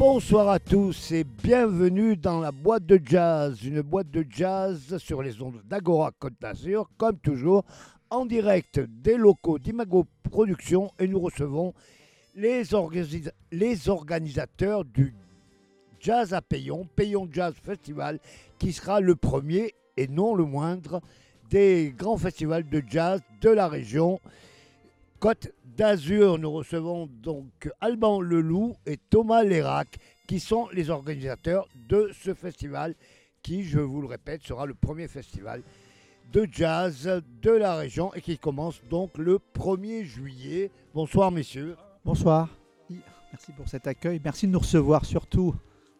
Bonsoir à tous et bienvenue dans la boîte de jazz, une boîte de jazz sur les ondes d'Agora Côte d'Azur, comme toujours, en direct des locaux d'Imago Productions et nous recevons les, organisa- les organisateurs du Jazz à Payon, Payon Jazz Festival, qui sera le premier et non le moindre des grands festivals de jazz de la région. Côte d'Azur, nous recevons donc Alban Leloup et Thomas Lérac, qui sont les organisateurs de ce festival, qui, je vous le répète, sera le premier festival de jazz de la région et qui commence donc le 1er juillet. Bonsoir messieurs. Bonsoir. Merci pour cet accueil. Merci de nous recevoir surtout.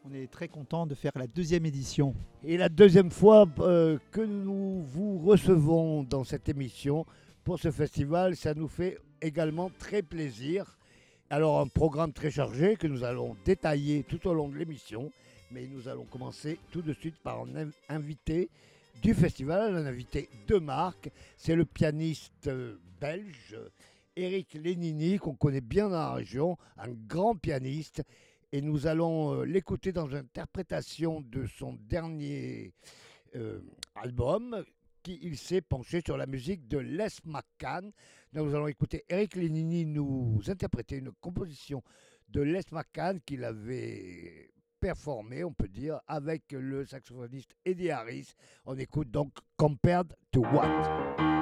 On est très content de faire la deuxième édition. Et la deuxième fois euh, que nous vous recevons dans cette émission pour ce festival, ça nous fait également très plaisir. Alors un programme très chargé que nous allons détailler tout au long de l'émission, mais nous allons commencer tout de suite par un in- invité du festival, un invité de marque, c'est le pianiste euh, belge Eric Lénini, qu'on connaît bien dans la région, un grand pianiste, et nous allons euh, l'écouter dans l'interprétation de son dernier euh, album, qui il s'est penché sur la musique de Les McCann. Nous allons écouter Eric Lénini nous interpréter une composition de Les McCann qu'il avait performé, on peut dire, avec le saxophoniste Eddie Harris. On écoute donc Compared to What?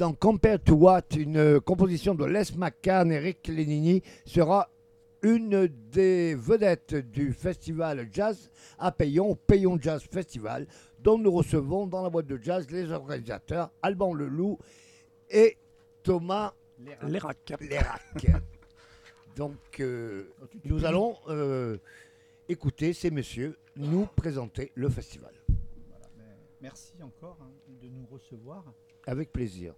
Dans Compared to What, une composition de Les McCann. Eric Lenini sera une des vedettes du festival jazz à Payon, Payon Jazz Festival, dont nous recevons dans la boîte de jazz les organisateurs Alban Leloup et Thomas Lérac. Lérac. Donc, euh, nous allons euh, écouter ces messieurs nous présenter le festival. Voilà, merci encore hein, de nous recevoir. Avec plaisir.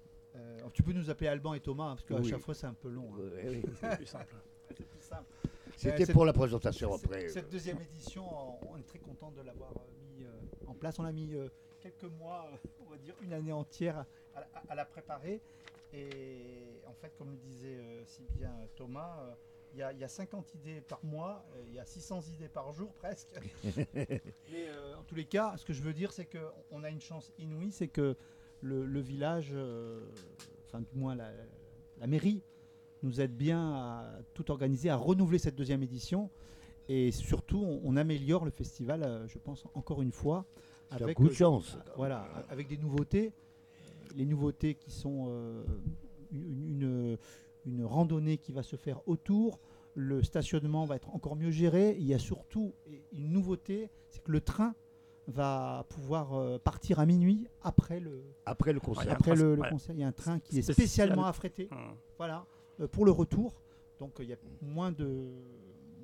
Euh, alors, tu peux nous appeler Alban et Thomas, hein, parce qu'à Oui. chaque fois c'est un peu long. hein. Euh, oui. C'est plus simple. C'était cette- pour la présentation après. Cette deuxième édition, on est très content de l'avoir euh, mis euh, en place. On a mis euh, quelques mois, euh, on va dire une année entière à, à- à la préparer. Et en fait, comme le disait euh, si bien Thomas, euh, il y, a- il y a 50 idées par mois, euh, il y a 600 idées par jour presque. Mais euh, en tous les cas, ce que je veux dire, c'est qu'on a une chance inouïe, c'est que le, le village, euh, enfin du moins la, la mairie, nous aide bien à tout organiser, à renouveler cette deuxième édition. Et surtout, on, on améliore le festival, euh, je pense, encore une fois. Avec, beaucoup de euh, chance. voilà, avec des nouveautés. Les nouveautés qui sont euh, une, une- une randonnée qui va se faire autour. Le stationnement va être encore mieux géré. Il y a surtout une nouveauté, c'est que le train va pouvoir euh, partir à minuit après le, Après concert. après le, le ouais. concert. Il y a un train qui est Spécial. spécialement affrété Hum. voilà, euh, pour le retour. Donc euh, il y a moins de,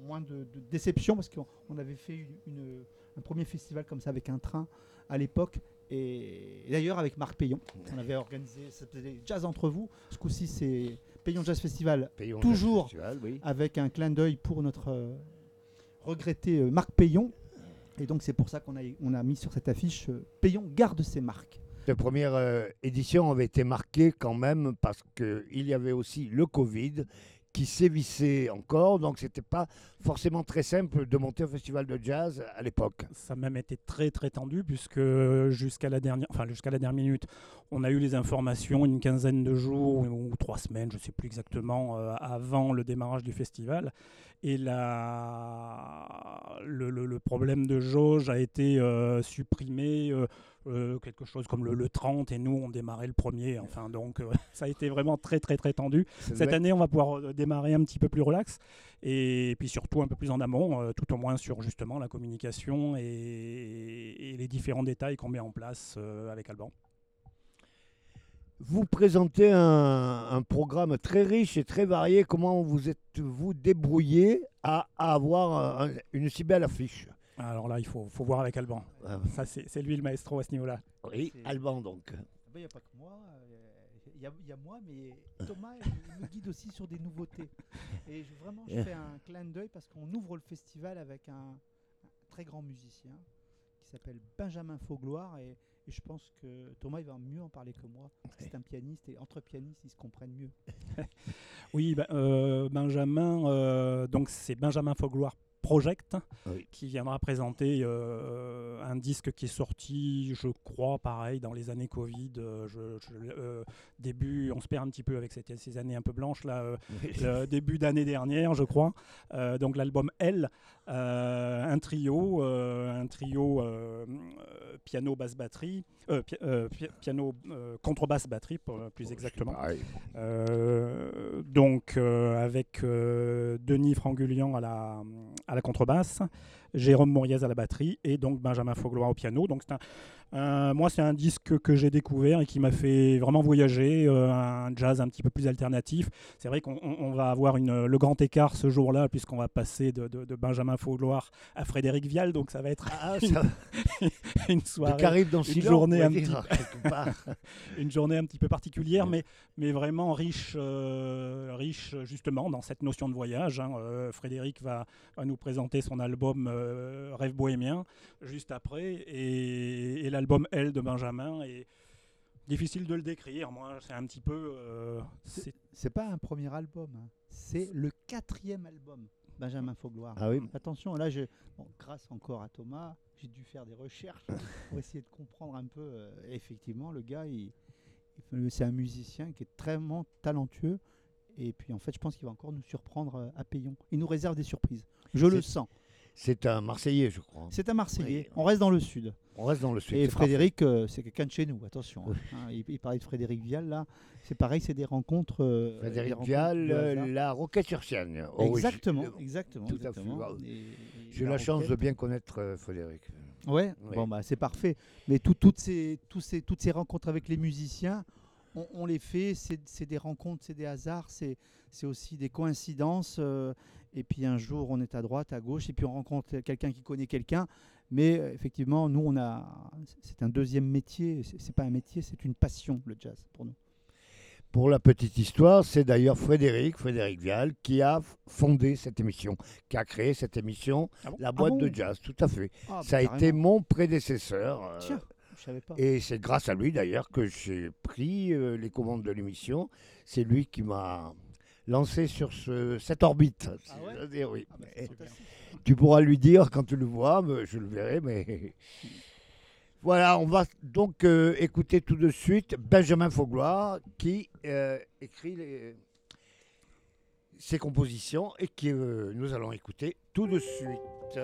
moins de, de déception parce qu'on on avait fait une- une- un premier festival comme ça avec un train à l'époque. Et, et d'ailleurs avec Marc Payon, on avait organisé, Jazz entre vous. Ce coup-ci c'est Payon Jazz Festival Payons Toujours. le festival, oui. avec un clin d'œil pour notre euh, regretté euh, Marc Payon. Et donc c'est pour ça qu'on a, on a mis sur cette affiche euh, Payon garde ses marques. La première euh, édition avait été marquée quand même parce qu'il y avait aussi le Covid qui sévissait encore, donc c'était pas forcément très simple de monter un festival de jazz à l'époque. Ça a même été très très tendu puisque jusqu'à la dernière, enfin jusqu'à la dernière minute, on a eu les informations une quinzaine de jours ou trois semaines, je ne sais plus exactement, euh, avant le démarrage du festival. Et la, le problème de jauge a été euh, supprimé, euh, euh, quelque chose comme le, le 30, et nous on démarrait le premier. Enfin donc euh, ça a été vraiment très très très tendu. Cette année, on va pouvoir euh, démarrer un petit peu plus relax et puis surtout un peu plus en amont, euh, tout au moins sur justement la communication et, et les différents détails qu'on met en place avec Alban. Vous présentez un, un programme très riche et très varié. Comment vous êtes-vous débrouillé à, à avoir un- une si belle affiche Alors là, il faut, faut voir avec Alban. Ah, Ça, c'est c'est lui le maestro à ce niveau-là. Oui, Alban donc. Il n'y a pas que moi, euh, il y, a- il y a moi, mais Thomas il, me guide aussi sur des nouveautés. Et je- vraiment, je fais un clin d'œil parce qu'on ouvre le festival avec un, un très grand musicien qui s'appelle Benjamin Faugloire. Et, et je pense que Thomas il va mieux en parler que moi. parce que C'est un pianiste et entre pianistes, ils se comprennent mieux. Oui, ben, euh, Benjamin, euh, donc c'est Benjamin Fogloire Project Oui. qui viendra présenter euh, un disque qui est sorti, je crois, pareil, dans les années Covid. euh, je- je- euh, début, on se perd un petit peu avec cette- ces années un peu blanches là. le début d'année dernière, je crois. Donc l'album L, un trio, euh, un trio euh, euh, piano basse batterie, euh, pi- euh, pi- piano euh, contrebasse batterie pour- plus exactement. Euh, donc euh, avec euh, Denis Frangulian à la, à la contrebasse, Jérôme Moriez à la batterie et donc Benjamin Foglois au piano. Donc c'est un, un- moi c'est un disque que j'ai découvert et qui m'a fait vraiment voyager, euh, un jazz un petit peu plus alternatif. C'est vrai qu'on on- on va avoir une, le grand écart ce jour-là puisqu'on va passer de, de- de Benjamin Foglois à Frédéric Vial, donc ça va être Ah, ça, une soirée dans une journée un une journée petit peu particulière, Ouais. mais, mais vraiment riche, euh, riche justement dans cette notion de voyage. hein. Euh, Frédéric va, va nous présenter son album euh, Rêve bohémien juste après, et, et l'album Elle de Benjamin. Et difficile de le décrire, moi, c'est un petit peu. euh, c'est- pas un premier album, hein. c'est le quatrième album, Benjamin Faugloire. Ah oui. Attention, là, je, bon, grâce encore à Thomas, j'ai dû faire des recherches pour essayer de comprendre un peu. euh, effectivement, le gars, il, il fait- c'est un musicien qui est très talentueux. Et puis, en fait, je pense qu'il va encore nous surprendre euh, à Payon. Il nous réserve des surprises. Je le sens. C'est un Marseillais, je crois. C'est un Marseillais. Oui. On reste dans le sud. On reste dans le sud. Et Frédéric, euh, c'est quelqu'un de chez nous, attention. Oui. hein. il, il parlait de Frédéric Vial, là. C'est pareil, c'est des rencontres. euh, des Frédéric rencontres Vial, euh, la Roquette sur Sienne. Exactement, exactement. Tout à fait. J'ai la chance de bien connaître euh, Frédéric. Ouais, Oui. bon, bah, c'est parfait. Mais tout- toutes, ces, tous ces, toutes ces rencontres avec les musiciens, on, on les fait, c'est des rencontres, c'est des hasards, c'est aussi des coïncidences. euh, et puis un jour, on est à droite, à gauche, et puis on rencontre quelqu'un qui connaît quelqu'un. Mais euh, effectivement, nous, on a, c'est un deuxième métier. C'est pas un métier, c'est une passion, le jazz, pour nous. Pour la petite histoire, c'est d'ailleurs Frédéric, Frédéric Vial, qui a fondé cette émission, qui a créé cette émission, Ah bon? La boîte bon? de jazz, tout à fait. Ah, Ça a bah, été mon prédécesseur. euh, je savais pas. Et c'est grâce à lui d'ailleurs que j'ai pris euh, les commandes de l'émission. C'est lui qui m'a lancé sur ce- cette orbite. Ah ouais? j'ose dire, oui. Ah, bah, tu pourras lui dire quand tu le vois, je le verrai, mais. Voilà, on va donc euh, écouter tout de suite Benjamin Faugloire qui euh, écrit les- ses compositions et que euh, nous allons écouter tout de suite.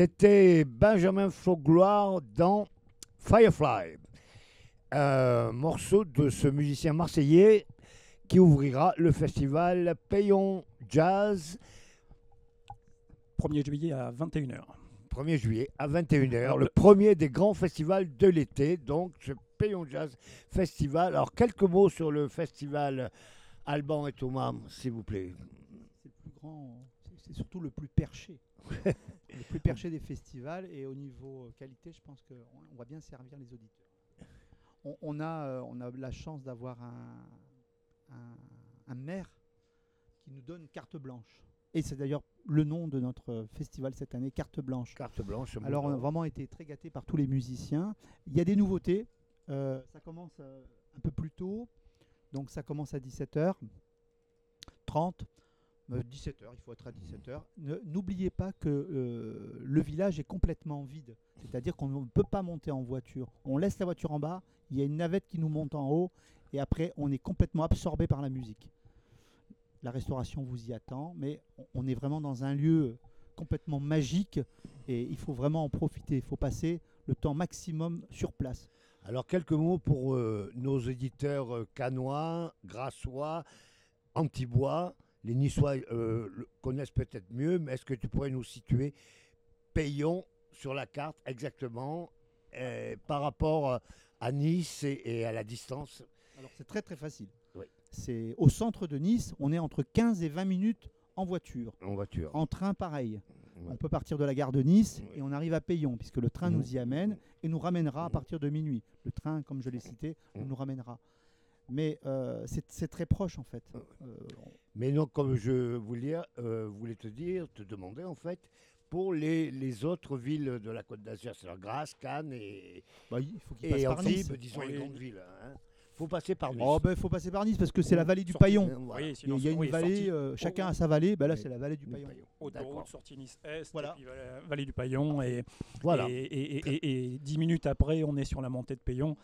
C'était Benjamin Faugloire dans Firefly, un morceau de ce musicien marseillais qui ouvrira le festival Payon Jazz 1er juillet à 21h. 1er juillet à 21h, le premier des grands festivals de l'été, donc ce Payon Jazz Festival. Alors quelques mots sur le festival Alban et Thomas, s'il vous plaît. C'est le plus grand, c'est- c'est surtout le plus perché. le plus perché des festivals et au niveau euh, qualité, je pense qu'on on va bien servir les auditeurs. On, on a, euh, on a la chance d'avoir un, un, un maire qui nous donne carte blanche. Et c'est d'ailleurs le nom de notre festival cette année, carte blanche. Carte blanche. Alors on a vraiment été très gâtés par tous les musiciens. Il y a des nouveautés. Euh, ça commence un peu plus tôt. Donc ça commence à 17h30. 17h, il faut être à 17h. N'oubliez pas que euh, le village est complètement vide. C'est-à-dire qu'on ne peut pas monter en voiture. On laisse la voiture en bas, il y a une navette qui nous monte en haut, et après on est complètement absorbé par la musique. La restauration vous y attend, mais on- est vraiment dans un lieu complètement magique et il faut vraiment en profiter. Il faut passer le temps maximum sur place. Alors quelques mots pour euh, nos éditeurs euh, canois, grassois, antibois. Les Niçois euh, le connaissent peut-être mieux, mais est-ce que tu pourrais nous situer Payon sur la carte exactement euh, par rapport euh, à Nice et, et à la distance? Alors c'est très très facile. Oui. C'est au centre de Nice, on est entre 15 et 20 minutes en voiture. en voiture En train pareil. Ouais. On peut partir de la gare de Nice et on arrive à Payon puisque le train Mhm. nous y amène et nous ramènera à Mhm. partir de minuit. Le train, comme je l'ai cité, Mhm. nous ramènera. Mais euh, c'est très proche en fait. Euh, Mais non, comme je voulais, euh, voulais te dire, te demander en fait, pour les, les autres villes de la Côte d'Azur, c'est-à-dire Grasse, Cannes et, bah, il faut qu'il passe et par Nice. Disons les Oui. grandes villes. Il faut passer par Nice. Oh ben il faut passer par Nice parce que c'est la vallée du Paillon. Voilà. Oui, Il y sinon, a- il y a une oui, vallée, euh, chacun oh, a sa vallée, ben là Oui. c'est la vallée du Paillon. Autoroute, D'accord. sortie Nice-Est, Voilà. et puis euh, vallée du Paillon. Et, Voilà. et, et, et- et- et dix minutes après, on est sur la montée de Paillon.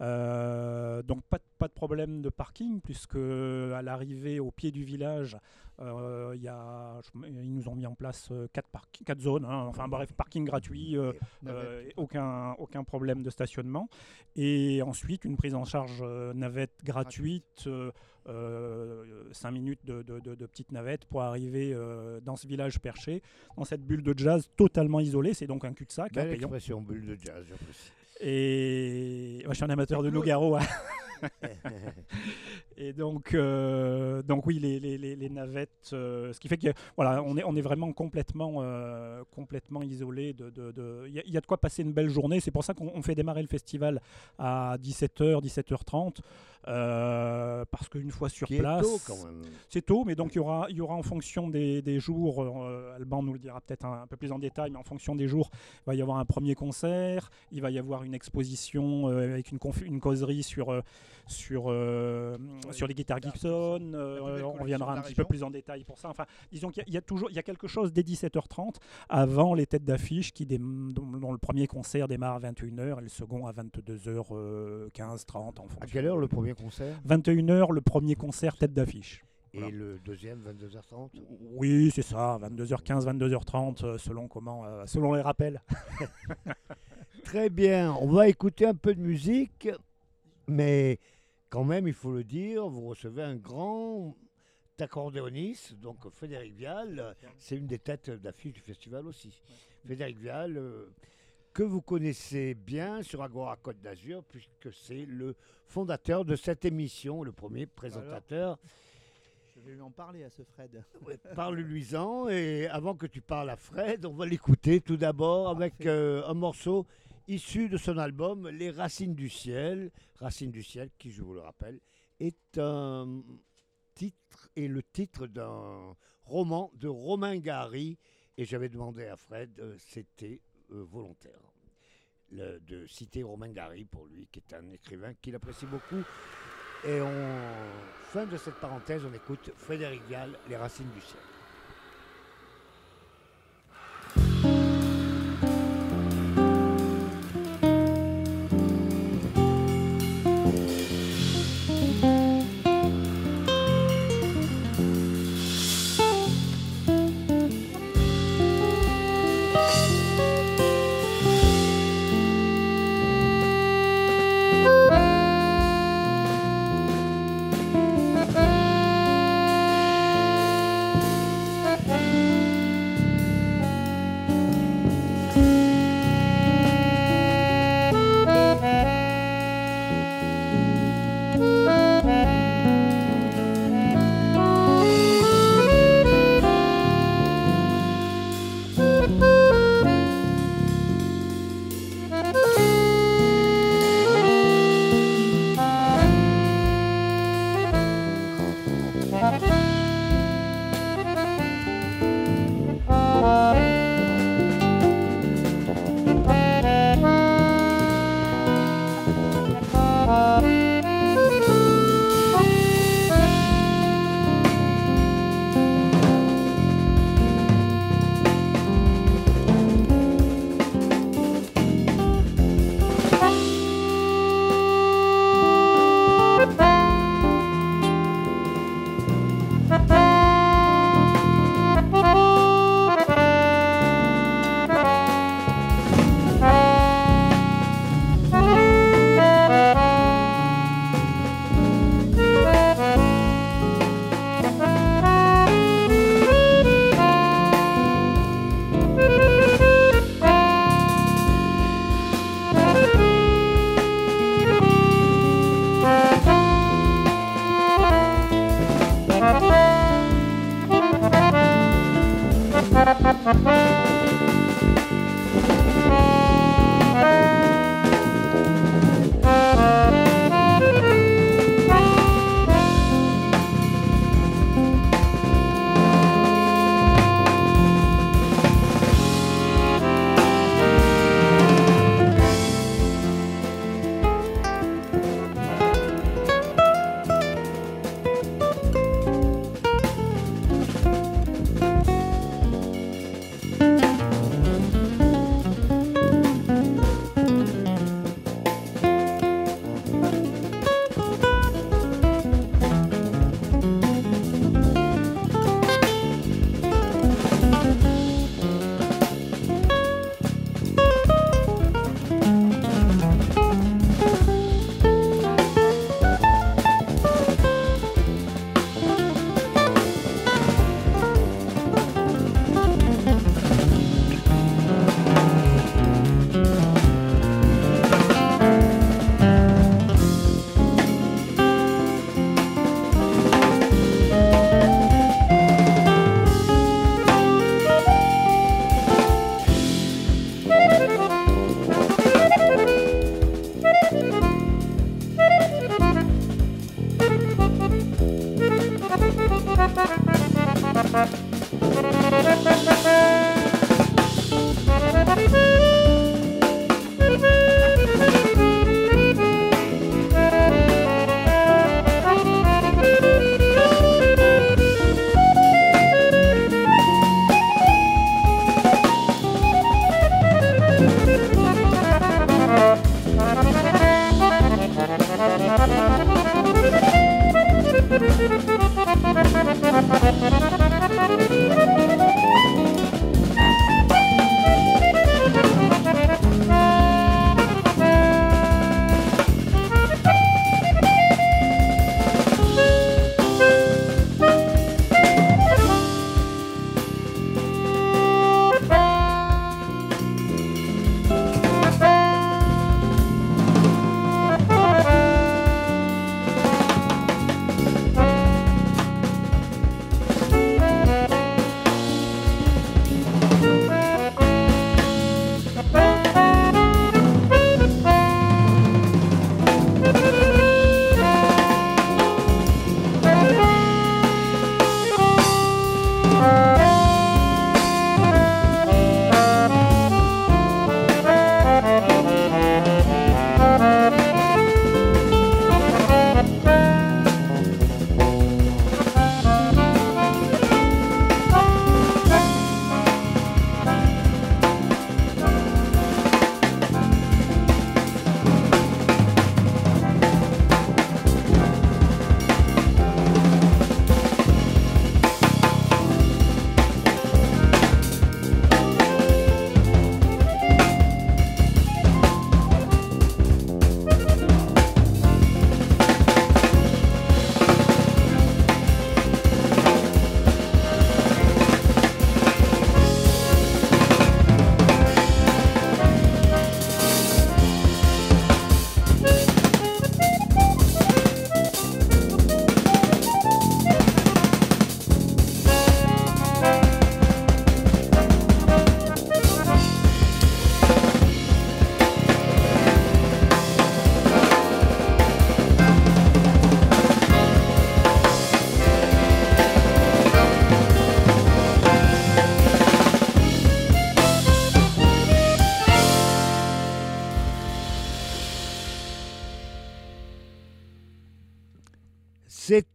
Euh, donc pas, de- pas de problème de parking, puisque à l'arrivée au pied du village, euh, il y a, je- ils nous ont mis en place euh, quatre, zones. hein. enfin bref, parking gratuit. euh, aucun, aucun problème de stationnement. Et ensuite, une prise en charge navette gratuite, 5 minutes de, de, de- de petite navette pour arriver dans ce village perché, dans cette bulle de jazz totalement isolée. C'est donc un cul-de-sac, hein, Belle expression, bulle de jazz, j'apprécie. Et moi, je suis un amateur de Nougaro. hein. Et donc, euh, donc oui, les, les- les- les navettes, euh, ce qui fait que voilà, on est, on est vraiment complètement, euh, complètement isolé. De, de- de- Il y, a- de quoi passer une belle journée. C'est pour ça qu'on on fait démarrer le festival à 17h, 17h30, euh, parce qu'une fois sur Qui place, tôt quand même. c'est tôt, mais donc il y aura, il y aura en fonction des, des jours, Alban nous le dira peut-être un, un peu plus en détail, mais en fonction des jours, il va y avoir un premier concert, il va y avoir une exposition avec une, une causerie sur, euh, sur, euh, les guitares guitares Gibson, euh, on reviendra un petit peu plus en détail pour ça. Enfin, disons qu'il y, a- il y a toujours il y a quelque chose dès 17h30 avant les têtes d'affiche qui dont, dont le premier concert démarre à 21h et le second à 22h15, 30 en fonction. À quelle heure le premier concert? 21h, le premier concert tête d'affiche. Et Voilà. le deuxième, 22h30 Oui, c'est ça, 22h15, 22h30, euh, selon comment, euh, selon les rappels. Très bien, on va écouter un peu de musique, mais quand même, il faut le dire, vous recevez un grand accordéoniste, donc Frédéric Vial, c'est une des têtes d'affiche du festival aussi. Frédéric Vial, euh, que vous connaissez bien sur Agora Côte d'Azur, puisque c'est le fondateur de cette émission, le premier présentateur. Je vais lui en parler à ce Fred. Ouais, Parle-lui-en, et avant que tu parles à Fred, on va l'écouter tout d'abord avec euh, un morceau issu de son album Les Racines du Ciel. Racines du Ciel, qui, je vous le rappelle, est un titre et le titre d'un roman de Romain Gary. Et j'avais demandé à Fred, euh, c'était euh, volontaire de citer Romain Gary pour lui, qui est un écrivain qu'il apprécie beaucoup. Et en fin de cette parenthèse, on écoute Frédéric Vial, Les Racines du Ciel.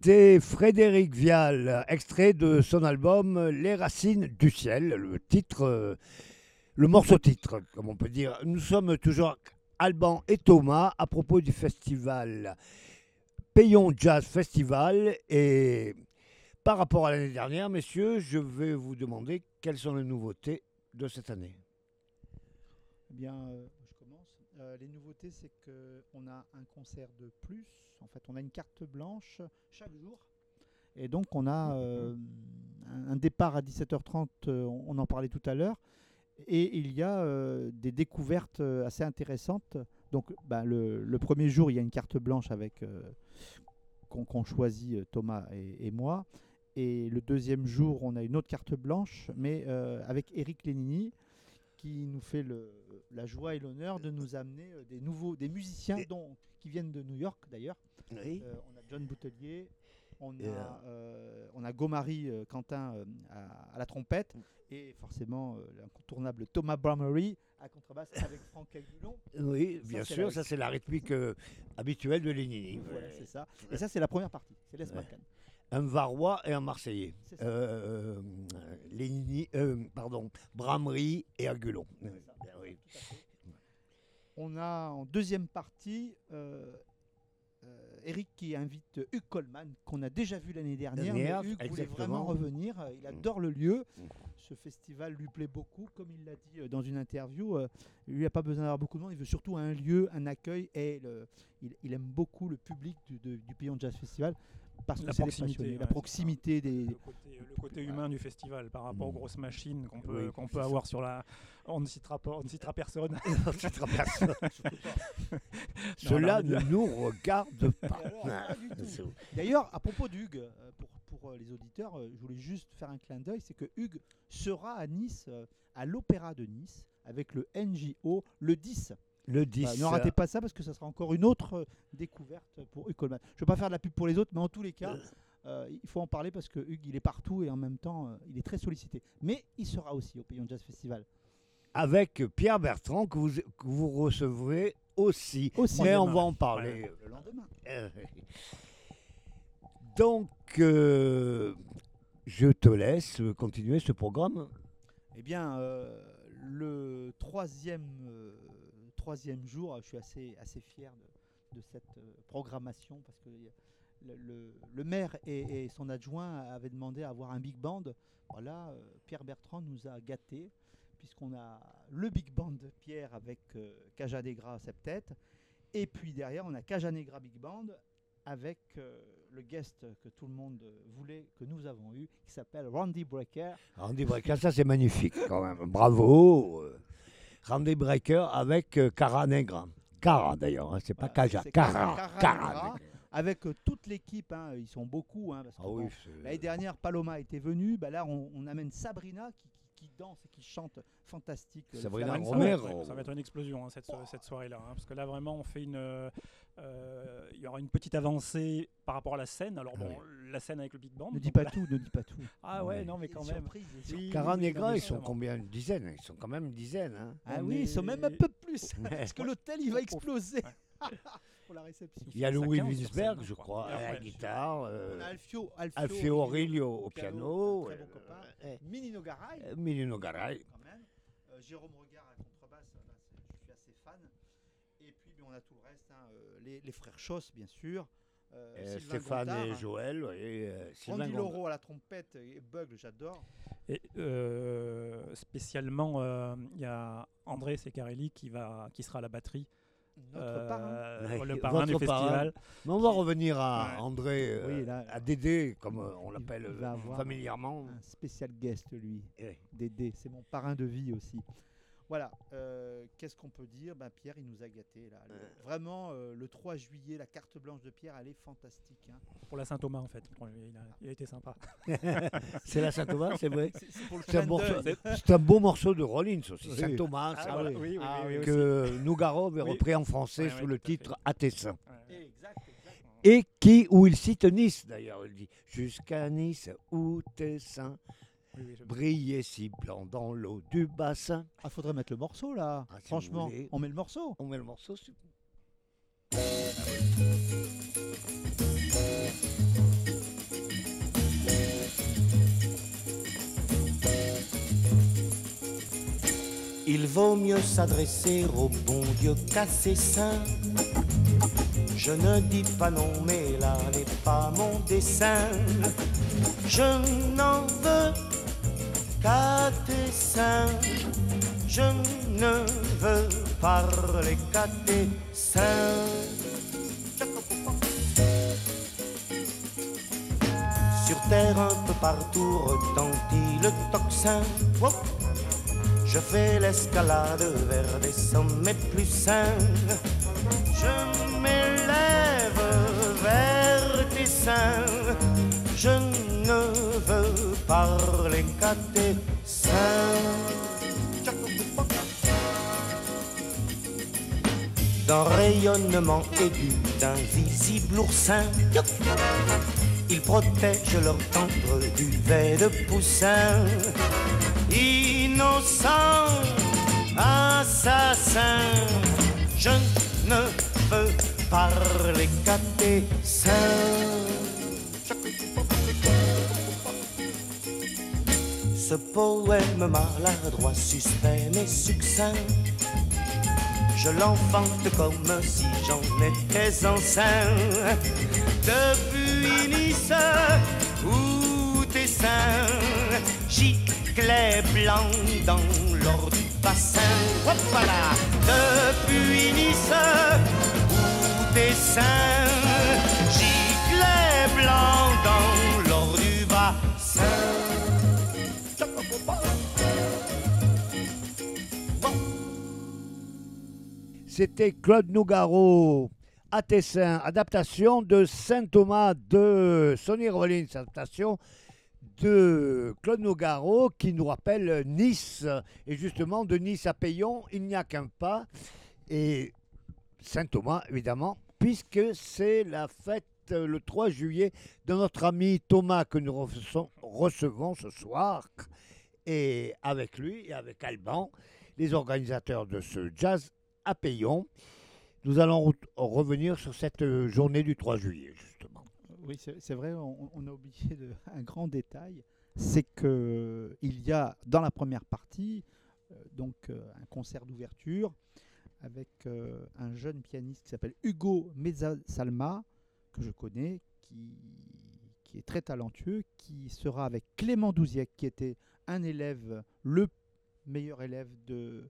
C'était Frédéric Vial, extrait de son album Les Racines du Ciel, le titre, euh, le morceau titre, comme on peut dire. Nous sommes toujours Alban et Thomas à propos du festival Payon Jazz Festival. Et par rapport à l'année dernière, messieurs, je vais vous demander quelles sont les nouveautés de cette année. Eh bien, euh, je commence. Euh, les nouveautés, c'est qu'on a un concert de plus. Fait, on a une carte blanche chaque jour. Et donc, on a euh, un départ à 17h30, euh, on en parlait tout à l'heure. Et il y a euh, des découvertes assez intéressantes. Donc, bah, le, le premier jour, il y a une carte blanche avec euh, qu'on choisit Thomas et, et moi. Et le deuxième jour, on a une autre carte blanche, mais avec Eric Lénini, qui nous fait le- la joie et l'honneur de nous amener des nouveaux, des musiciens dont, qui viennent de New York d'ailleurs. Oui. Euh, on a John Boutelier, on Et, a, euh, on a Gomari euh, Quentin euh, à, à la trompette, et forcément euh, l'incontournable Thomas Bramery à contrebasse avec Franck Aguilon. Oui, Ça, bien sûr, la- ça c'est la rythmique euh, habituelle de Lénini. Voilà, c'est ça. Et ça, c'est la première partie. C'est Les Ouais. Un Varois et un Marseillais. Euh, euh, Lénini, euh, pardon, Bramery et Agulon. fait. On a en deuxième partie euh, euh, Eric qui invite Hugues Coleman, qu'on a déjà vu l'année dernière. Dernière, mais Hugues voulait vraiment revenir. Euh, Il Mm. adore le lieu. Mm. Ce festival lui plaît beaucoup. Comme il l'a dit euh, dans une interview, euh, lui n'a pas besoin d'avoir beaucoup de monde. Il veut surtout un lieu, un accueil. Et le- il, il aime beaucoup le public du, de- du Jazz Festival parce que La des proximité, ouais, La proximité des, le côté, le côté humain du festival par rapport aux Mm. grosses machines qu'on peut, Oui, qu'on peut avoir sur la. On ne citera pas, on ne citera personne. Ça te personne. Non, Cela ne nous regarde pas. D'ailleurs, à propos d'Hugues, euh, pour, pour euh, les auditeurs, euh, je voulais juste faire un clin d'œil, c'est que Hugues sera à Nice, à l'Opéra de Nice, avec le NJO le 10. Le 10. Bah, ne ratez pas ça parce que ça sera encore une autre euh, découverte pour Hugues Coleman. Je ne vais pas faire de la pub pour les autres, mais en tous les cas, euh, il faut en parler parce que Hugues, il est partout et en même temps, euh, il est très sollicité. Mais il sera aussi au Payon Jazz Festival. Avec Pierre Bertrand que vous, que vous recevrez aussi. Aussi. Mais on va en parler. Le lendemain. Euh, Donc, euh, je te laisse continuer ce programme. Eh bien, euh, le troisième, euh, troisième jour, je suis assez, assez fier de, de cette euh, programmation parce que le, le- le maire et, et son adjoint avaient demandé à avoir un big band. Voilà, euh, Pierre Bertrand nous a gâtés puisqu'on a le big band de Pierre avec euh, Caja Negra septet et puis derrière on a Caja Negra big band avec euh, le guest que tout le monde voulait, que nous avons eu, qui s'appelle Randy Brecker. Randy Breaker, ça c'est magnifique quand même. Bravo. Randy Breaker avec euh, Cara Negra. Cara d'ailleurs, hein, c'est pas Kaja. Cara. Cara avec euh, toute l'équipe, hein, ils sont beaucoup. hein, parce que Ah oui, bon, c'est- L'année dernière, Paloma était venue. Bah là, on, on amène Sabrina qui, qui- danse et qui chante fantastique. euh. Ça va être- Romero. Ça va être une explosion hein, cette, cette soirée-là. hein, parce que là, vraiment, on fait une. euh, euh, Il y aura une petite avancée par rapport à la scène. Alors, bon, la scène avec le Big Band. Ne dis pas là- tout, ne dis pas tout. Ah ouais, Ouais. non, mais quand même. Oui. Cara oui, Negra, ils sont combien Une dizaine Ils sont quand même une dizaine. Hein Ah On oui, ils sont même un peu plus. Parce que l'hôtel, il va exploser. pour la réception. Il y a Louis Winsberg, je crois, crois. à la guitare. On euh, a Alfio, Alfio, Alfio Aurelio au piano, très bon euh, copain. euh, Minino Garay. euh, Milino Garay. quand même. Euh, Jérôme Regard à contrebasse, là, je suis assez fan. Et puis on a tout le reste, hein, les, les frères Choss bien sûr. euh, Sylvain Stéphane Gontard, et Joël. oui, euh, Randy. Loro à la trompette et Bugle, j'adore. Et euh, spécialement, euh, il y a André Secarelli qui, va, qui sera à la batterie. Notre euh, parrain. Ouais, le parrain du votre parrain. festival. Mais on va revenir à. André, euh, Oui, là- à Dédé, comme euh, on l'appelle euh, familièrement. Un spécial guest, lui, Ouais. Dédé. C'est mon parrain de vie aussi. Voilà, euh, qu'est-ce qu'on peut dire? Ben, Pierre, il nous a gâtés. Là. Le-. Vraiment, euh, le 3 juillet, la carte blanche de Pierre, elle est fantastique. hein. Pour la Saint-Thomas, en fait. Bon, il, a, il a été sympa. C'est la Saint-Thomas, c'est vrai C'est un, un beau morceau de Rollins aussi, Oui. Saint-Thomas, Ah, ça, voilà. oui. oui, oui, Ah, oui, que Nougaro avait Oui. repris en français sous le titre À Tessin. Exact. Et qui, où il cite Nice d'ailleurs, il dit Jusqu'à Nice où Tessin briller si blanc dans l'eau du bassin. Ah, faudrait mettre le morceau là. Ah, Franchement, on met le morceau. On met le morceau. Il vaut mieux s'adresser au bon Dieu qu'à ses saints. Je ne dis pas non, mais là n'est pas mon dessein. Je n'en veux je ne veux parler qu'à tes seins. Sur terre un peu partout retentit le tocsin. Je fais l'escalade vers des sommets plus sains. Je m'élève vers tes seins. Je qu'à tes seins. D'un rayonnement aigu, d'un visible oursin. Ils protègent leur tendre duvet de poussin innocent, assassin. Je ne veux parler qu'à tes Ce poème maladroit, suspect mais succinct. Je l'enfante comme si j'en étais enceint. Depuis Nice, où tes seins, giclets blancs dans l'or du bassin. Hop là, depuis Nice, où tes seins, giclets blancs dans l'or du bassin. C'était Claude Nougaro à Tessin, adaptation de Saint Thomas de Sonny Rollins, adaptation de Claude Nougaro qui nous rappelle Nice. Et justement, de Nice à Payon, il n'y a qu'un pas. Et Saint Thomas, évidemment, puisque c'est la fête euh, le 3 juillet de notre ami Thomas que nous recevons- recevons ce soir. Et avec lui et avec Alban, les organisateurs de ce jazz à Payon. Nous allons re- revenir sur cette euh, journée du 3 juillet, justement. Oui, c'est vrai, on, a oublié de- un grand détail, c'est que il y a dans la première partie euh, donc euh, un concert d'ouverture avec euh, un jeune pianiste qui s'appelle Hugo Mezza-Salma que je connais, qui, qui est très talentueux, qui sera avec Clément Douziec, qui était un élève, le meilleur élève de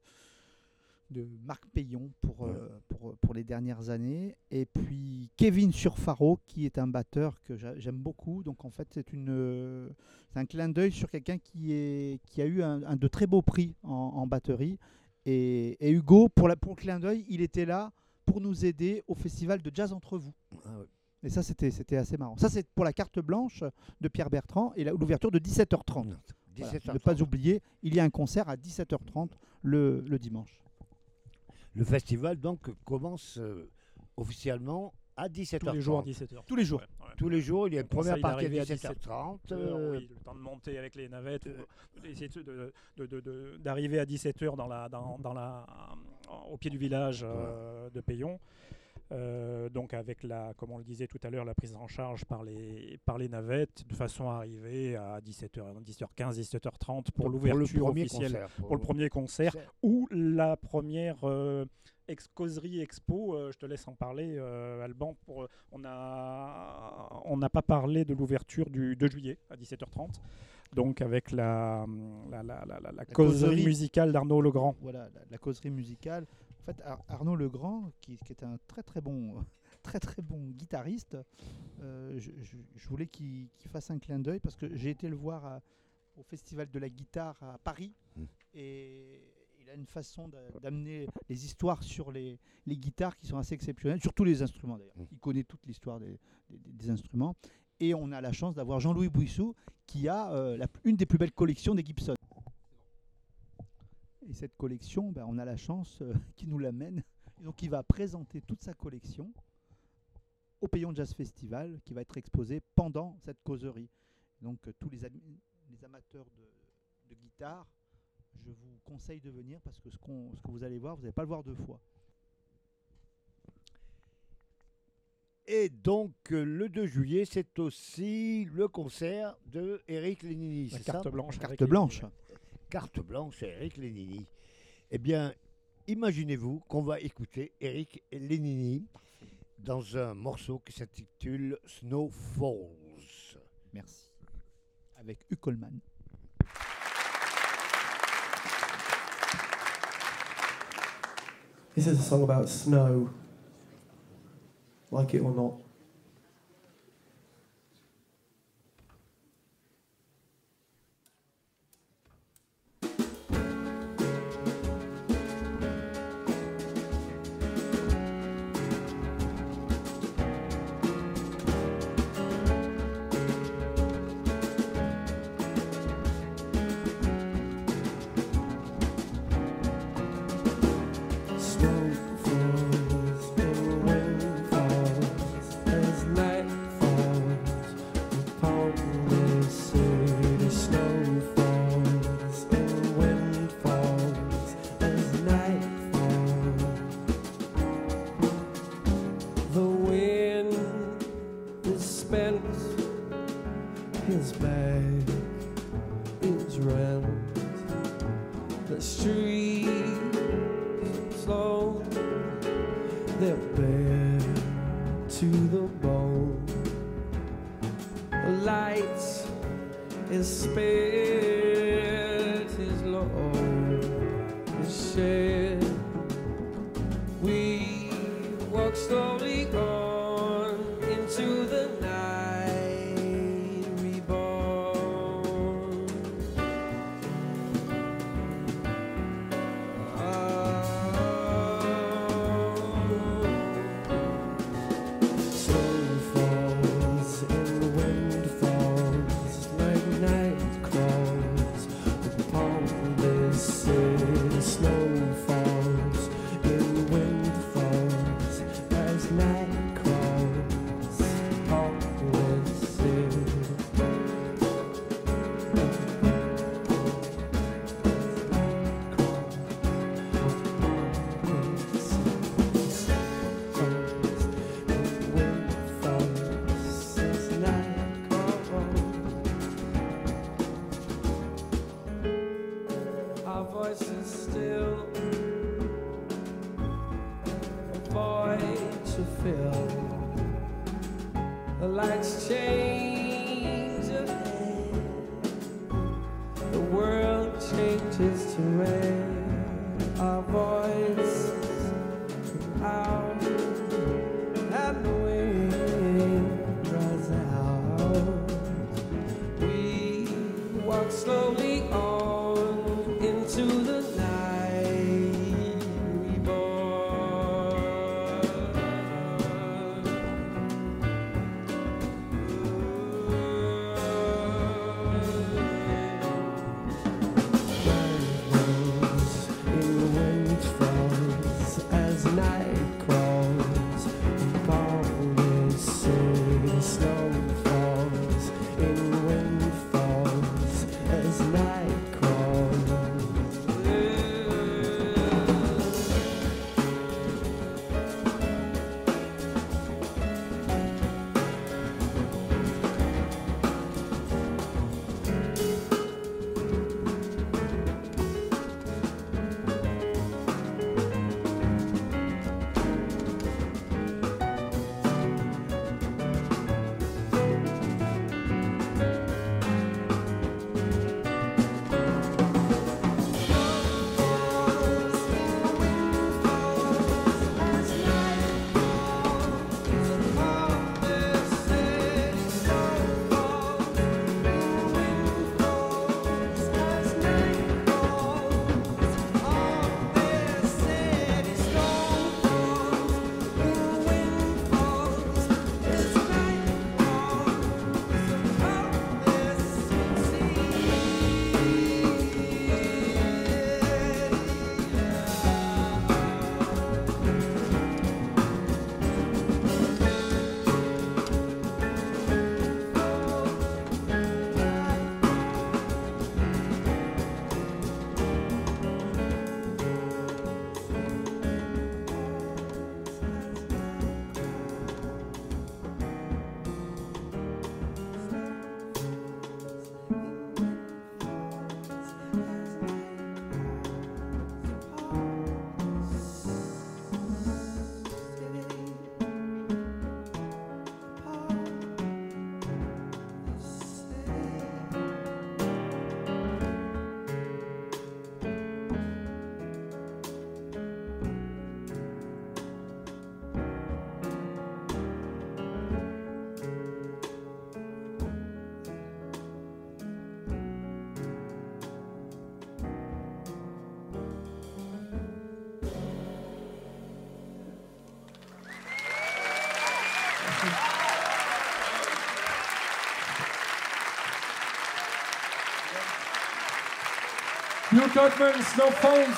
de Marc Payon pour, euh, pour, pour les dernières années. Et puis Kevin Surfaro, qui est un batteur que j'a- j'aime beaucoup. Donc en fait, c'est une, euh, c'est un clin d'œil sur quelqu'un qui, est, qui a eu un, un de très beaux prix en, en batterie. Et, et Hugo, pour, la, pour le clin d'œil, il était là pour nous aider au festival de Jazz Entre Vous. Et ça, c'était assez marrant. Ça, c'est pour la carte blanche de Pierre Bertrand et l'ouverture de 17h30. Voilà. 17h30. Ne pas oublier, il y a un concert à 17h30 le, le dimanche. Le festival donc commence euh, officiellement à 17h30. Tous les jours à 17h. Tous les jours. Tous les jours, il y a une première partie à d'arriver à 17h30. Euh, euh, oui, le temps de monter avec les navettes, euh, ou d'essayer de- de- de- de- de- d'arriver à 17h dans la, dans, dans la, au pied du village euh, de Payon. Euh, donc avec la, comme on le disait tout à l'heure, la prise en charge par les, par les navettes, de façon à arriver à 17h, 17h15, 17h30 pour, l'ouverture officielle, concert, pour le premier concert, concert. ou la première euh, ex causerie expo. euh, je te laisse en parler, euh, Alban. Pour, on a, on n'a pas parlé de l'ouverture du 2 juillet à 17h30. Donc avec la, la, la, la- la- la causerie causerie. musicale d'Arnaud Legrand. Voilà, la, la causerie musicale. En fait, Ar- Arnaud Legrand, qui, qui est un très très bon, très très bon guitariste, euh, je, je- je voulais qu'il fasse un clin d'œil parce que j'ai été le voir à- au Festival de la guitare à Paris Mm. et il a une façon d'a- d'amener les histoires sur les, les guitares qui sont assez exceptionnelles, sur tous les instruments d'ailleurs. Mm. Il connaît toute l'histoire des, des- des instruments. Et on a la chance d'avoir Jean-Louis Bouissou qui a euh, la- une des plus belles collections des Gibson. Et cette collection, ben, on a la chance euh, qu'il nous l'amène. Donc il va présenter toute sa collection au Payon Jazz Festival qui va être exposé pendant cette causerie. Donc euh, tous les, amateurs de, de guitare, je vous conseille de venir parce que ce, qu'on- ce que vous allez voir, vous n'allez pas le voir deux fois. Et donc, euh, le 2 juillet, c'est aussi le concert de Eric Lénini. La c'est ça? carte blanche carte blanche à Eric Lénini. Eh bien, imaginez-vous qu'on va écouter Eric Lénini dans un morceau qui s'intitule Snow Falls. Merci. Avec Hugh This is a song about snow, like it or not. Hugh Goodman, Snow Falls.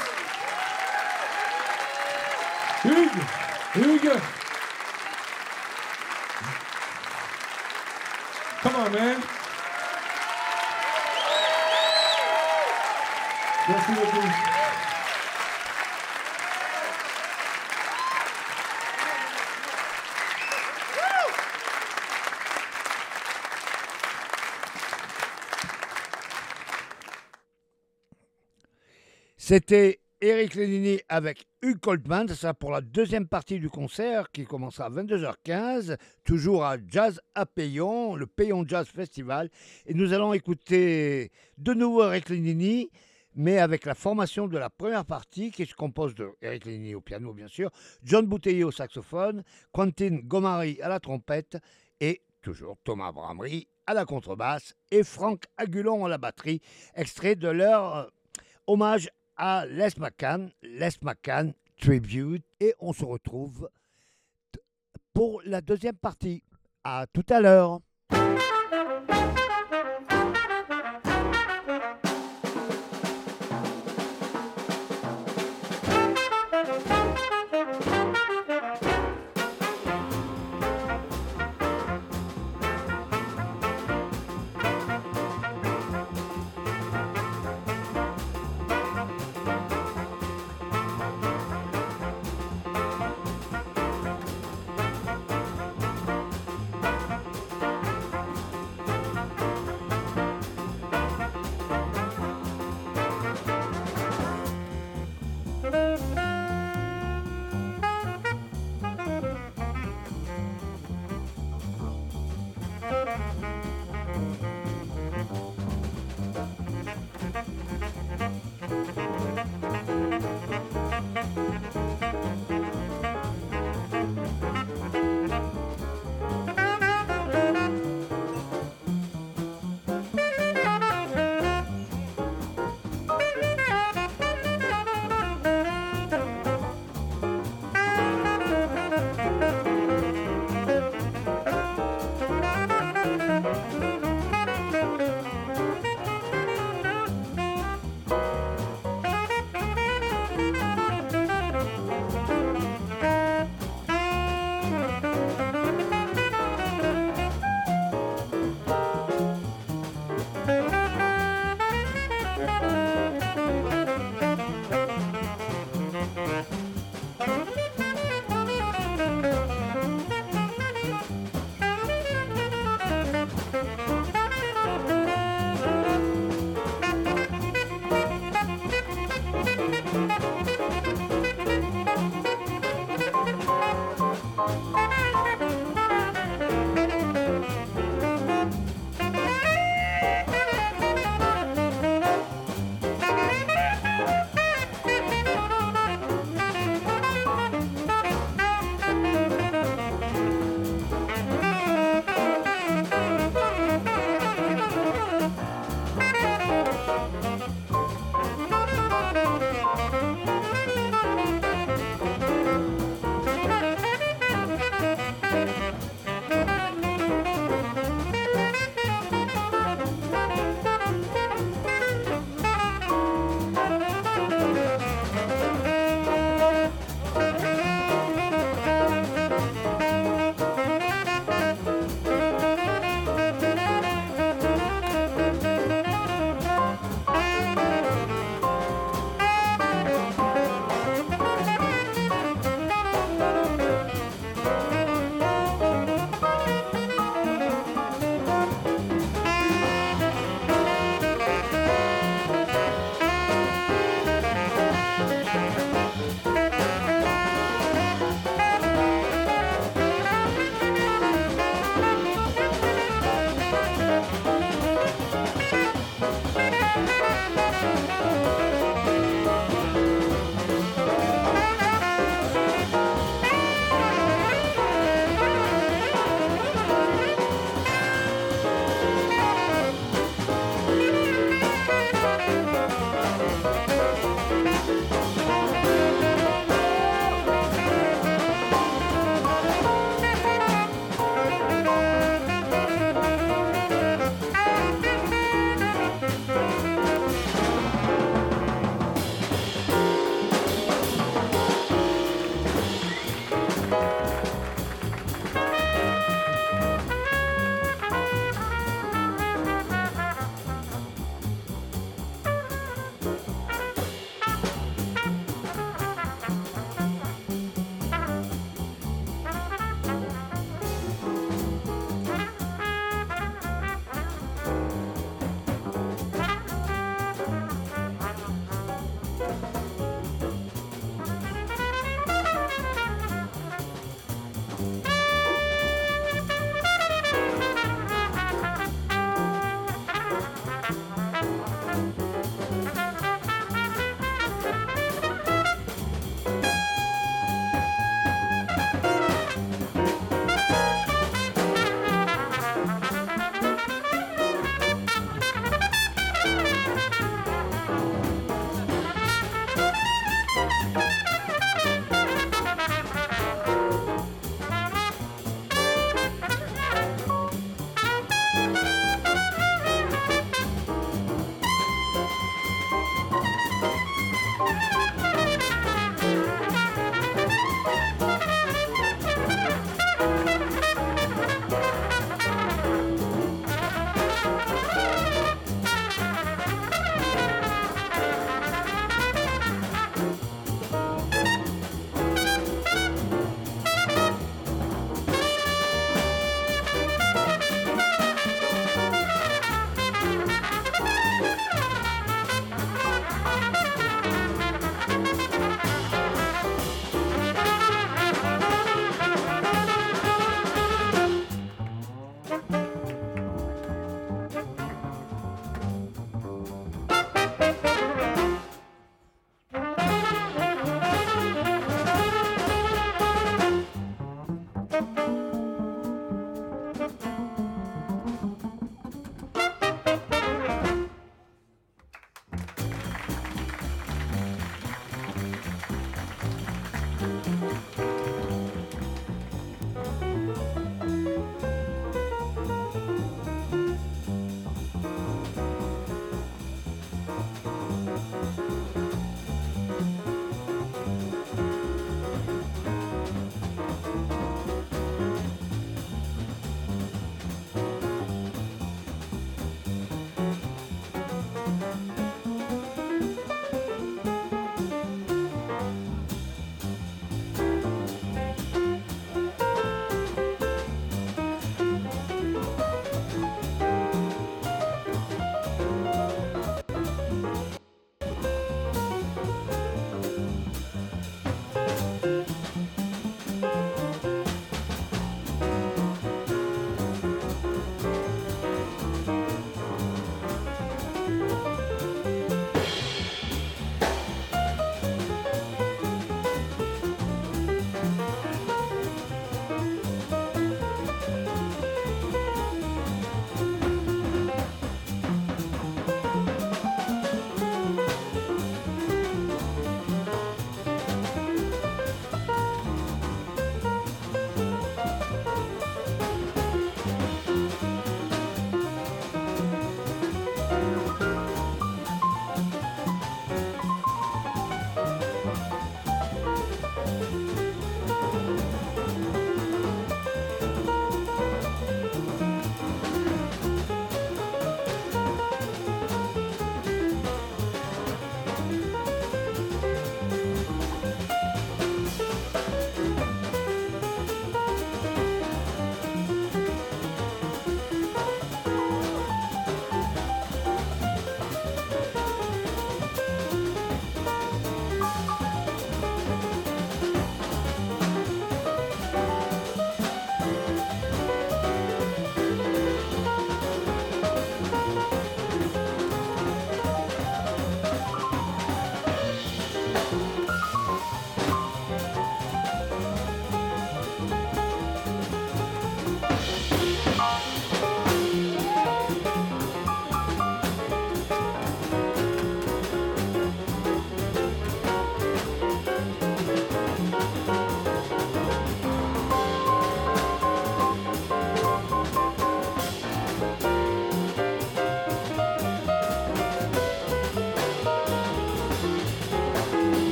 C'était Eric Lénini avec Hugh Coltman, ça pour la deuxième partie du concert qui commencera à 22h15, toujours à Jazz à Payon, le Payon Jazz Festival. Et nous allons écouter de nouveau Eric Lénini, mais avec la formation de la première partie qui se compose de Eric Lénini au piano bien sûr, John Bouteiller au saxophone, Quentin Gomari à la trompette et toujours Thomas Bramery à la contrebasse et Franck Agulon à la batterie, extrait de leur euh, hommage à Les McCann, Les McCann Tribute. Et on se retrouve pour la deuxième partie. À tout à l'heure.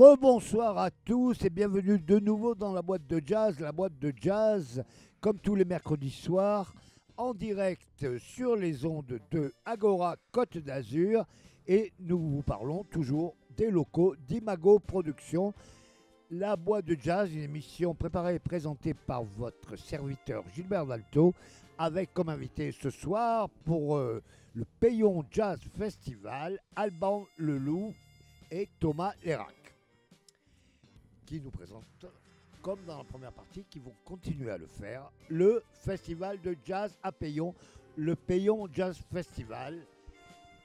Rebonsoir à tous et bienvenue de nouveau dans la boîte de jazz. La boîte de jazz, comme tous les mercredis soirs, en direct sur les ondes de Agora Côte d'Azur. Et nous vous parlons toujours des locaux d'Imago Productions. La boîte de jazz, une émission préparée et présentée par votre serviteur Gilbert Dalto, avec comme invité ce soir pour euh, le Payon Jazz Festival, Alban Leloup et Thomas Lérac, qui nous présentent, comme dans la première partie, qui vont continuer à le faire, le Festival de Jazz à Payon, le Payon Jazz Festival,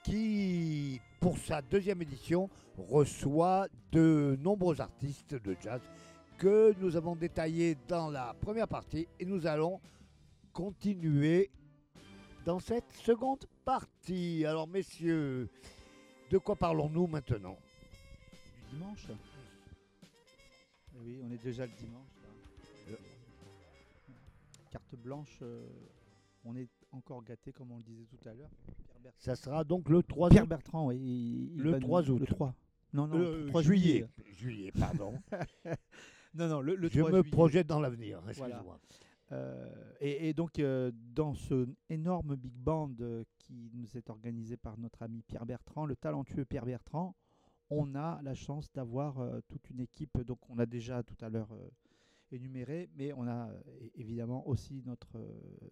qui, pour sa deuxième édition, reçoit de nombreux artistes de jazz que nous avons détaillés dans la première partie. Et nous allons continuer dans cette seconde partie. Alors messieurs, de quoi parlons-nous maintenant? Du dimanche? Oui, on est déjà le dimanche. là. Carte blanche, euh, on est encore gâté comme on le disait tout à l'heure. Ça sera donc le 3 Pierre août. Bertrand, oui. il- il Le va nous- 3 août. Le 3. Non, non, Euh, 3 juillet. Juillet, pardon. Non, non, le, le Je 3 me juillet. projette dans l'avenir, Voilà. excuse-moi. Euh, et, et donc, euh, dans ce énorme big band euh, qui nous est organisé par notre ami Pierre Bertrand, le talentueux Pierre Bertrand, on a la chance d'avoir euh, toute une équipe. Donc, on a déjà tout à l'heure euh, énuméré, mais on a euh, évidemment aussi notre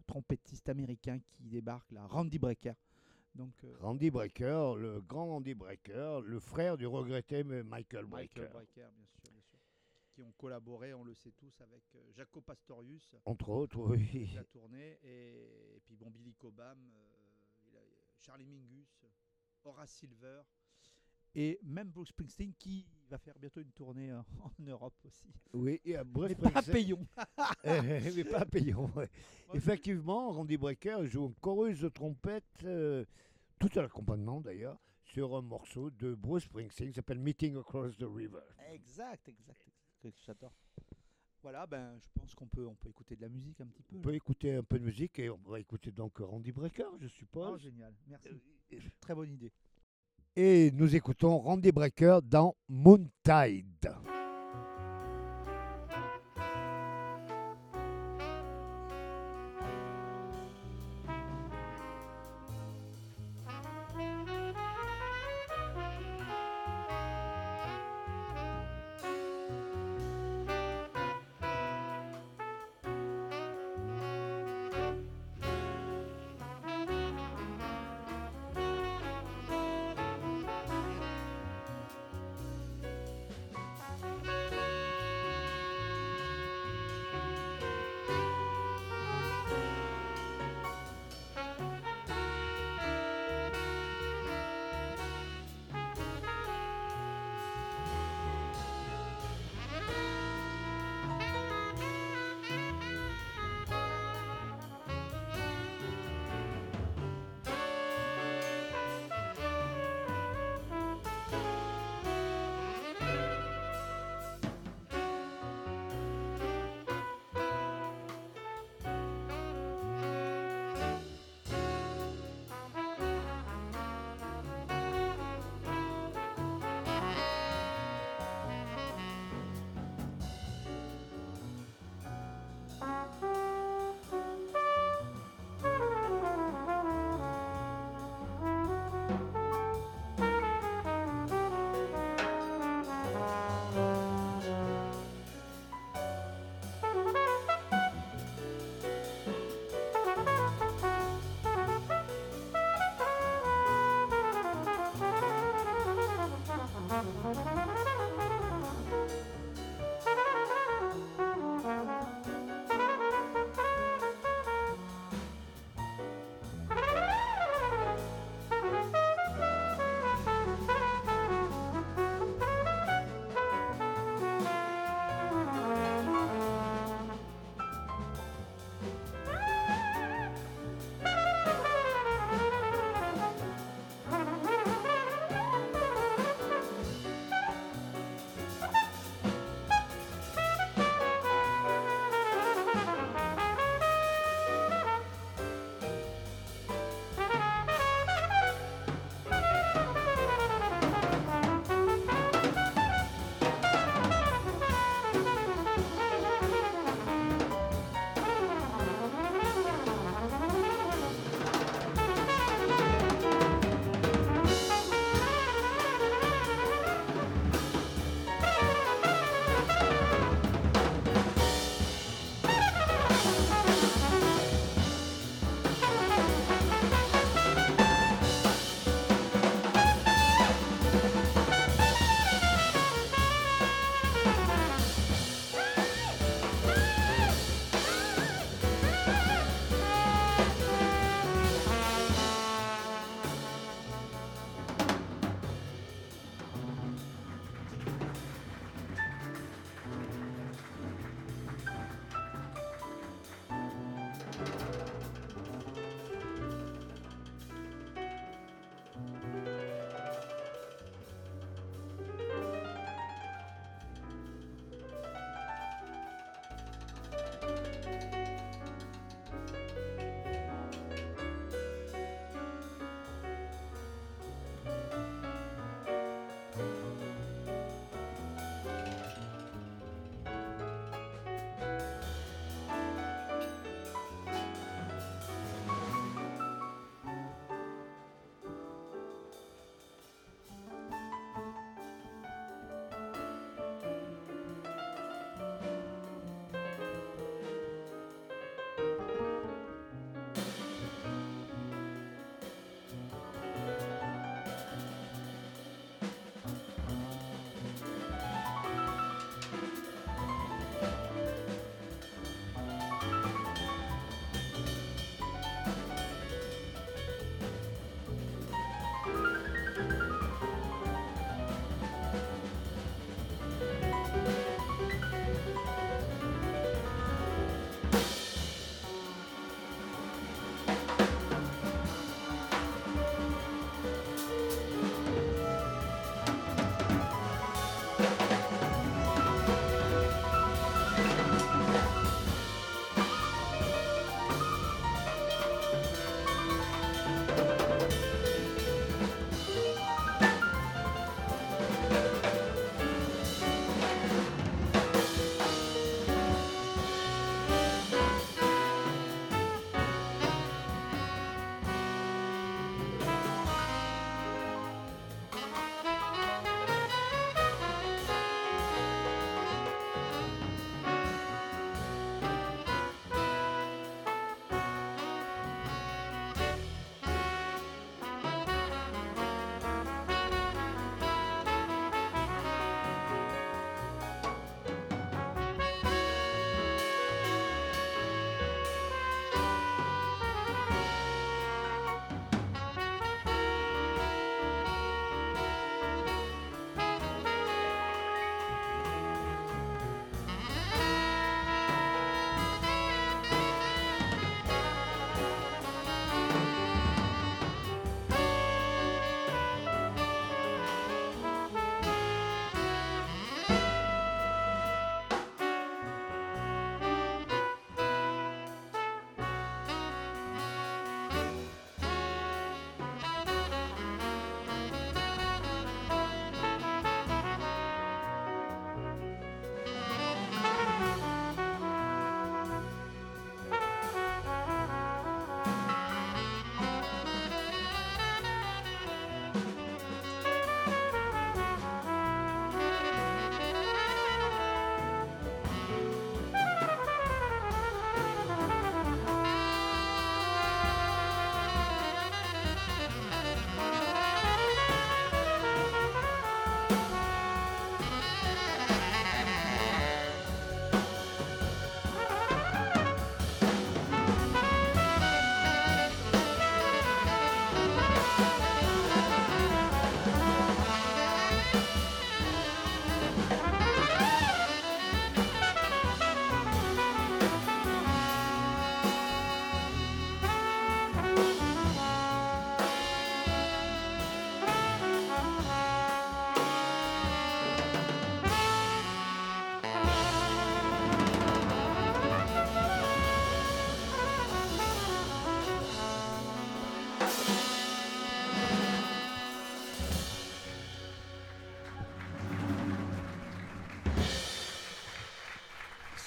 trompettiste américain qui débarque, là, Randy Brecker. Donc, Randy Brecker, le grand Randy Brecker, le frère du regretté Michael Brecker. Michael Brecker, bien sûr, bien sûr, qui ont collaboré, on le sait tous, avec Jaco Pastorius. Entre autres, oui. la tournée. Et, et puis bon, Billy Cobham, Charlie Mingus, Horace Silver. Et même Bruce Springsteen qui va faire bientôt une tournée euh, en Europe aussi. Oui, et à Bruce Mais pas payons. Eh, mais pas payant, ouais. Effectivement, Randy Brecker joue un chorus de trompette, euh, tout à l'accompagnement d'ailleurs, sur un morceau de Bruce Springsteen qui s'appelle Meeting Across the River. Exact, exact, exact. J'adore. Voilà, ben, je pense qu'on peut, on peut écouter de la musique un petit peu. On là. peut écouter un peu de musique et on va écouter donc Randy Brecker, je Oh, suppose. génial, merci. Euh, Très bonne idée. Et nous écoutons Randy Brecker dans Moontide. Thank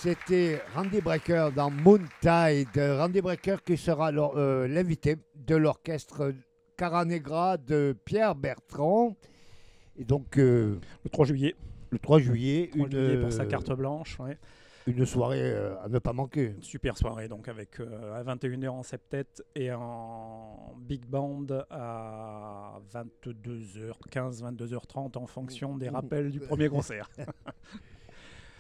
C'était Randy Brecker dans Moon Tide. Randy Brecker qui sera euh, l'invité de l'orchestre Cara Negra de Pierre Bertrand. Et donc, euh, Le 3 juillet, le 3 juillet, 3 une, juillet pour sa carte blanche. ouais. une soirée euh, à ne pas manquer. Super soirée, donc avec euh, à 21h en septet et en big band à 22h15, 22h30 en fonction des rappels du premier concert.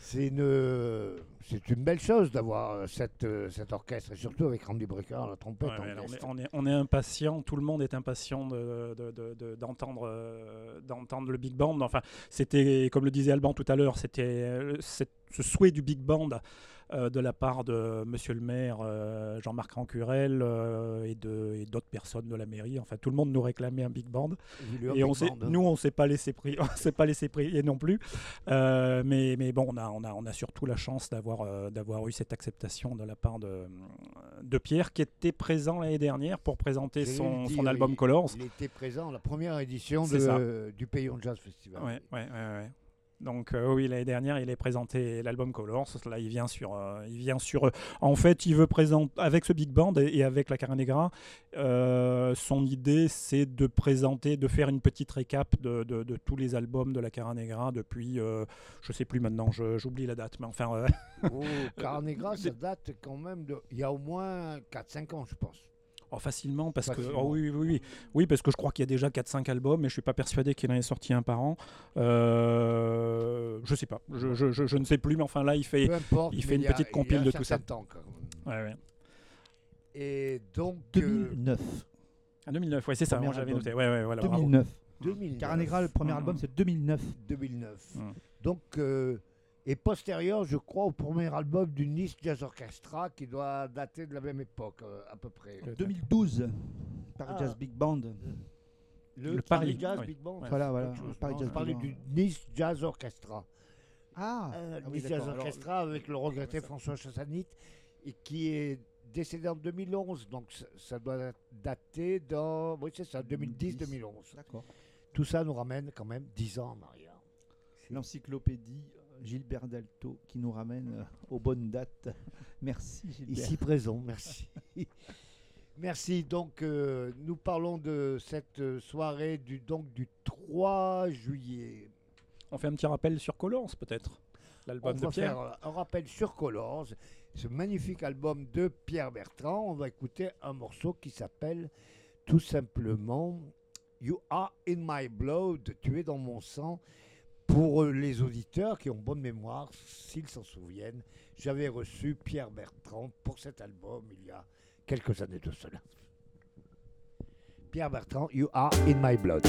C'est une, c'est une belle chose d'avoir euh, cette, euh, cet orchestre, et surtout avec Randy Brecker à la trompette. Ouais, on, est, on, est, on est impatient, tout le monde est impatient de- de- de- de- d'entendre euh, d'entendre le big band. Enfin, c'était, comme le disait Alban tout à l'heure, c'était euh, ce souhait du big band euh, de la part de Monsieur le maire euh, Jean-Marc Rancurel euh, et de- et d'autres personnes de la mairie. Enfin, tout le monde nous réclamait un big band. Et on s'est- hein. nous, on s'est pas laissé pri- on s'est pas laissé prier non plus. Mais, mais bon, on a, on a, on a surtout la chance d'avoir, d'avoir eu cette acceptation de la part de, de Pierre, qui était présent l'année dernière pour présenter son, album il- Colors. Il était présent à la première édition de- du Payon Jazz Festival. Ouais, ouais, ouais. Donc euh, oui, l'année dernière, il a présenté l'album Colors. Là, il vient sur, euh, il vient sur. euh, en fait, il veut présenter avec ce big band et, et avec la Cara Negra. son idée, c'est de présenter, de faire une petite récap de, de- de tous les albums de la Cara Negra depuis, je sais plus maintenant, j'oublie la date, mais enfin, Oh, Carnegra, ça date quand même de. Il y a au moins 4-5 ans, je pense. Oh, facilement parce que, oh, oui, oui, oui, oui, parce que je crois qu'il y a déjà 4-5 albums, mais je suis pas persuadé qu'il en ait sorti un par an. Euh, je sais pas, je, je- je- je ne sais plus, mais enfin là, il fait. Importe. il fait une a- petite il y a compile de tout ça. certain temps, quand même. Ouais, ouais. Et donc. euh, 2009. En 2009, ouais, c'est ça, moi j'avais noté. Ouais, ouais, voilà, bravo. 2009. 2009. Cara Negra, le premier Mhm. album, c'est 2009. 2009. Mm. Donc, euh, et postérieur, je crois, au premier album du Nice Jazz Orchestra qui doit dater de la même époque, euh, à peu près. Le- 2012. Paris Ah. Jazz Big Band. le Paris, Jazz oui. Big Band. Ouais. Voilà, voilà. Paris Jazz Big Band. du Nice Jazz Orchestra. Ah, Euh, ah oui, Nice Jazz. Alors, Orchestra avec le regretté François Chassanit et qui est décédé en 2011. Donc ça, ça doit dater dans. Oui, c'est ça, 2010-2011. D'accord. Tout ça nous ramène quand même 10 ans en arrière. L'encyclopédie euh, Gilbert Dalto qui nous ramène euh, aux bonnes dates. Merci Gilbert. Ici présent, merci. merci. Donc, euh, nous parlons de cette euh, soirée du, donc, du 3 juillet. On fait un petit rappel sur Colors, peut-être L'album de va Pierre. faire un rappel sur Colors, ce magnifique album de Pierre Bertrand. On va écouter un morceau qui s'appelle tout simplement You Are in My Blood, tu es dans mon sang. Pour euh, les auditeurs qui ont bonne mémoire, s'ils s'en souviennent, j'avais reçu Pierre Bertrand pour cet album il y a quelques années de cela. Pierre Bertrand, You Are in My Blood.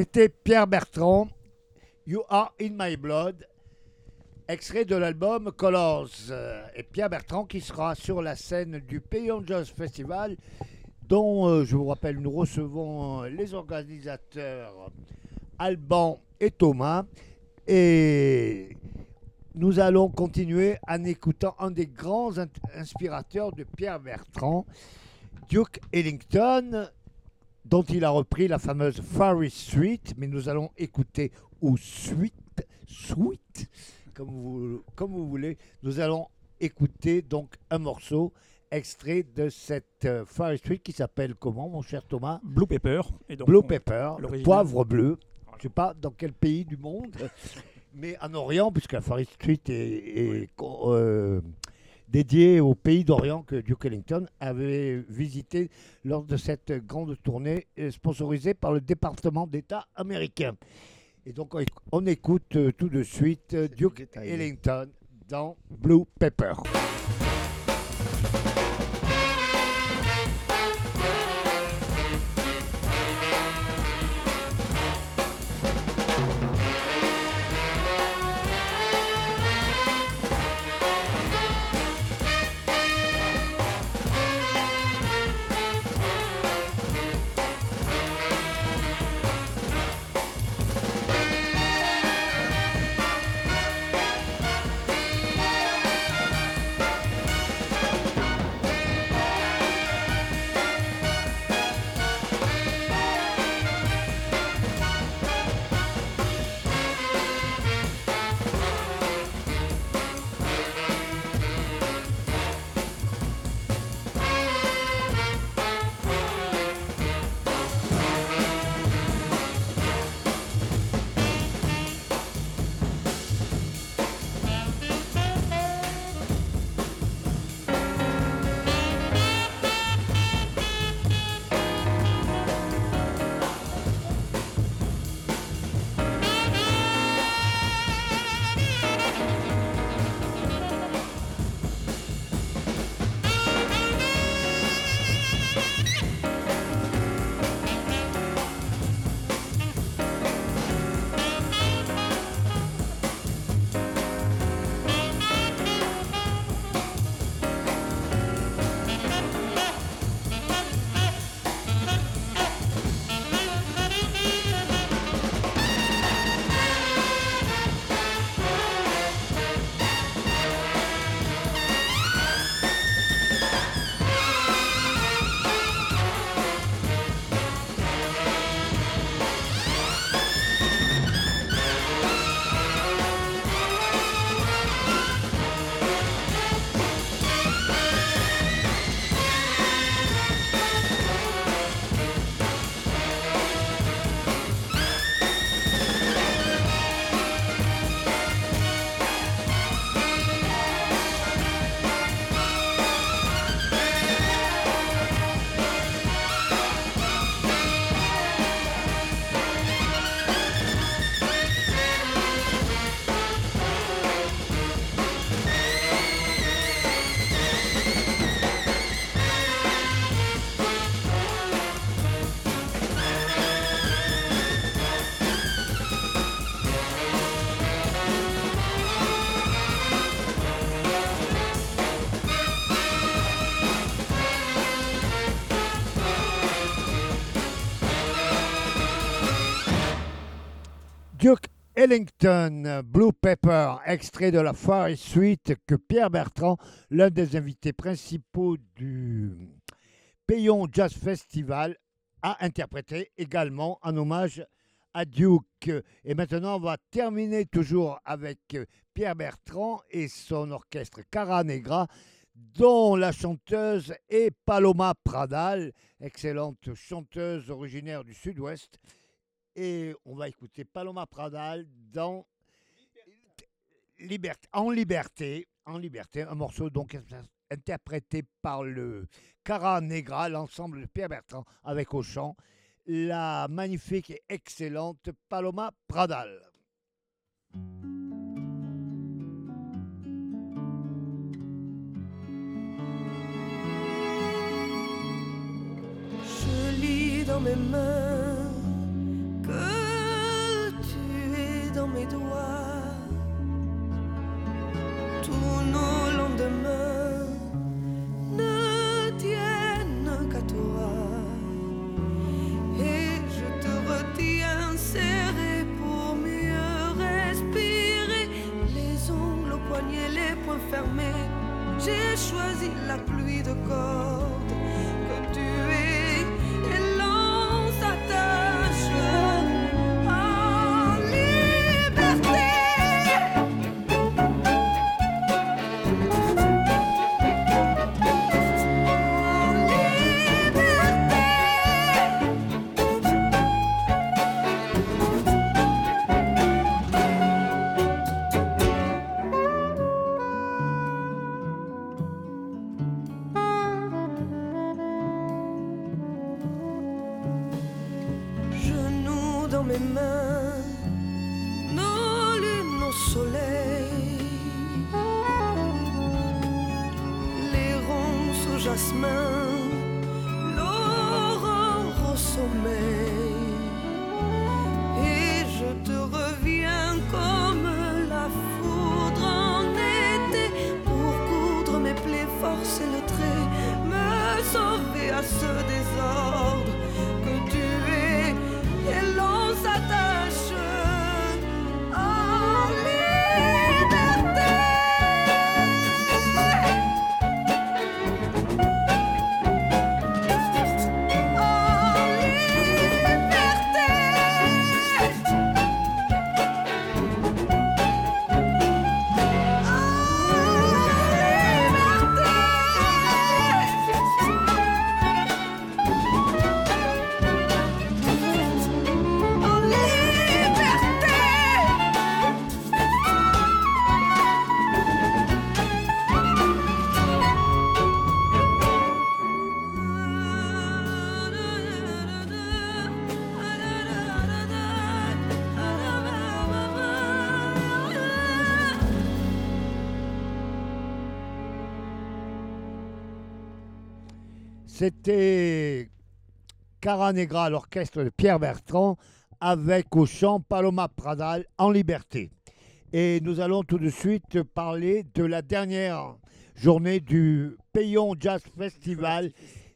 C'était Pierre Bertrand, You Are in My Blood, extrait de l'album Colors. Euh, Et Pierre Bertrand qui sera sur la scène du Payon Jazz Festival, dont euh, je vous rappelle, nous recevons euh, les organisateurs Alban et Thomas. Et nous allons continuer en écoutant un des grands inspirateurs de Pierre Bertrand, Duke Ellington, dont il a repris la fameuse Far East Street, mais nous allons écouter ou suite, suite, comme vous, comme vous voulez, nous allons écouter donc un morceau extrait de cette euh, Far East Street qui s'appelle comment, mon cher Thomas? Blue Pepper. Et donc, Blue on- Pepper, le poivre bleu. Je ne sais pas dans quel pays du monde, mais en Orient, puisque la Far East Street est, euh, dédiée au pays d'Orient que Duke Ellington avait visité lors de cette grande tournée euh, sponsorisée par le département d'État américain. Et donc on, éc- on écoute euh, tout de suite euh, Duke. Ellington dans Blue Pepper. Ellington, Blue Pepper, extrait de la Far East Suite que Pierre Bertrand, l'un des invités principaux du Payon Jazz Festival, a interprété également en hommage à Duke. Et maintenant, on va terminer toujours avec Pierre Bertrand et son orchestre Cara Negra, dont la chanteuse est Paloma Pradal, excellente chanteuse originaire du Sud-Ouest. Et on va écouter Paloma Pradal dans Liberté, en liberté, en liberté, un morceau donc interprété par le Cara Negra, l'ensemble de Pierre Bertrand, avec au chant la magnifique et excellente Paloma Pradal. Je lis dans mes mains tu es dans mes doigts. C'était Cara Negra, l'orchestre de Pierre Bertrand, avec au chant Paloma Pradal en liberté. Et nous allons tout de suite parler de la dernière journée du Payon Jazz Festival,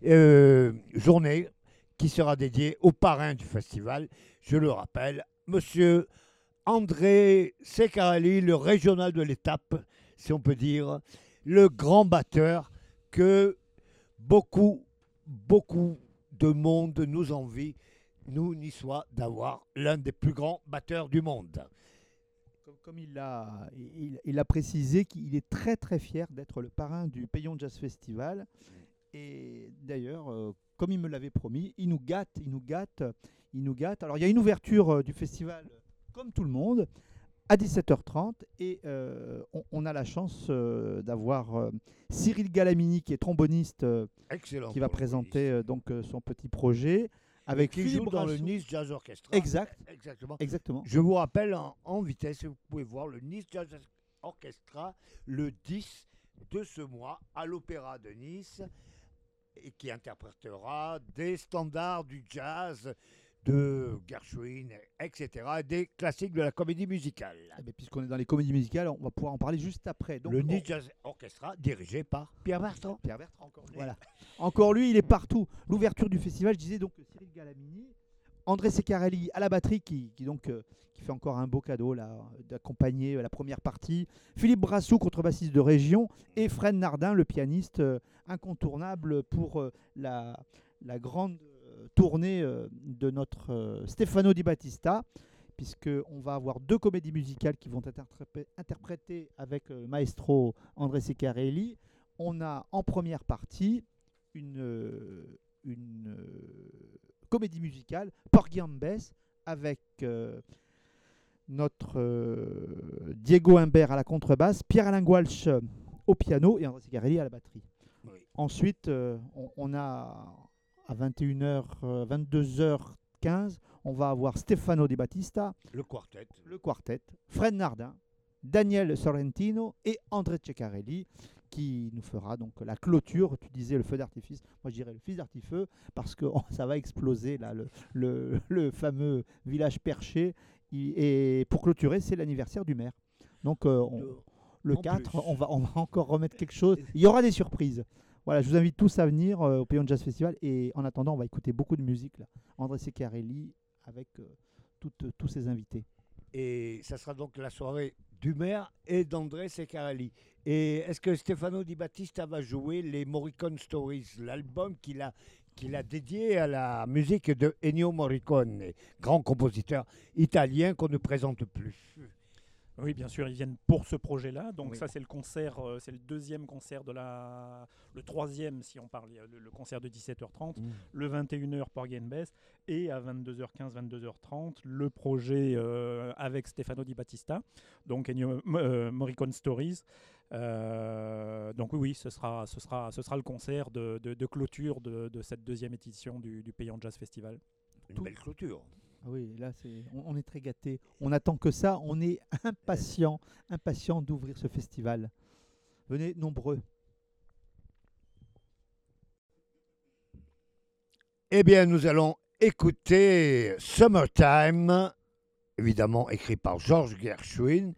euh, journée qui sera dédiée au parrain du festival, je le rappelle, monsieur André Secarelli, le régional de l'étape, si on peut dire, le grand batteur que beaucoup, beaucoup de monde nous envie, nous niçois, d'avoir l'un des plus grands batteurs du monde. Comme, il l'a il, il a précisé qu'il est très très fier d'être le parrain du Payon Jazz Festival. Et d'ailleurs, euh, comme il me l'avait promis, il nous gâte, il nous gâte, il nous gâte. Alors il y a une ouverture euh, du festival, comme tout le monde, à 17h30 et euh, on, on a la chance euh, d'avoir euh, Cyril Galamini qui est tromboniste, Excellent. qui va présenter donc son petit projet avec qui Philippe joue dans le. Nice Jazz Orchestra. Exact. Exactement. Exactement. Je vous rappelle en, en vitesse, vous pouvez voir le Nice Jazz Orchestra le 10 de ce mois à l'Opéra de Nice et qui interprétera des standards du jazz de Gershwin, etc., et des classiques de la comédie musicale. Eh ben, Puisqu'on est dans les comédies musicales, on va pouvoir en parler juste après. Donc, le Jazz Orchestra dirigé par Pierre Bertrand. Pierre Bertrand, encore lui. Voilà. Encore lui, il est partout. L'ouverture du festival, je disais donc Cyril Galamini, André Secarelli à la batterie, qui, qui donc euh, qui fait encore un beau cadeau d'accompagner euh, la première partie. Philippe Brassou, contrebassiste de région, et Fred Nardin, le pianiste euh, incontournable pour euh, la, la grande tournée euh, de notre euh, Stefano Di Battista. Puisqu'on va avoir deux comédies musicales qui vont être interpré- interprétées avec euh, le maestro André Secarelli. On a en première partie une, une comédie musicale, Porgy and Bess, avec euh, notre euh, Diego Imbert à la contrebasse, Pierre-Alain Walsh euh, au piano et André Secarelli à la batterie. Oui. Ensuite, euh, on, on a à 21h, euh, 22h15, on va avoir Stefano Di Battista, Le quartet. le quartet, Fred Nardin, Daniel Sorrentino et André Ceccarelli qui nous fera donc la clôture. Tu disais le feu d'artifice, moi je dirais le fils d'artifice parce que oh, ça va exploser là, le, le- le fameux village perché. Et pour clôturer, c'est l'anniversaire du maire. Donc euh, on- le en 4, plus. on va, on va encore remettre quelque chose. Il y aura des surprises. Voilà, je vous invite tous à venir euh, au Payon Jazz Festival. Et en attendant, on va écouter beaucoup de musique. Là. André Ceccarelli avec euh, toutes- tous ses invités. Et ça sera donc la soirée Dumer et d'André Secarelli. Et est-ce que Stefano Di Battista va jouer les Morricone Stories, l'album qu'il a, qu'il a dédié à la musique de Ennio Morricone, grand compositeur italien qu'on ne présente plus? Oui, bien sûr, ils viennent pour ce projet-là. Donc Oui. ça, c'est le concert, euh, c'est le deuxième concert de la, le troisième si on parle, le, le concert de 17h30, le 21h Porgy and Bess et à 22h15, 22h30 le projet euh, avec Stefano Di Battista, donc Ennio euh, Morricone Stories. Euh, donc oui, oui, ce sera, ce sera, ce sera le concert de, de- de clôture de, de cette deuxième édition du, du Payant Jazz Festival. Une belle clôture. Oui, là, c'est, on, est très gâtés. On attend que ça. On est impatient, impatient d'ouvrir ce festival. Venez nombreux. Eh bien, nous allons écouter Summertime, évidemment écrit par George Gershwin,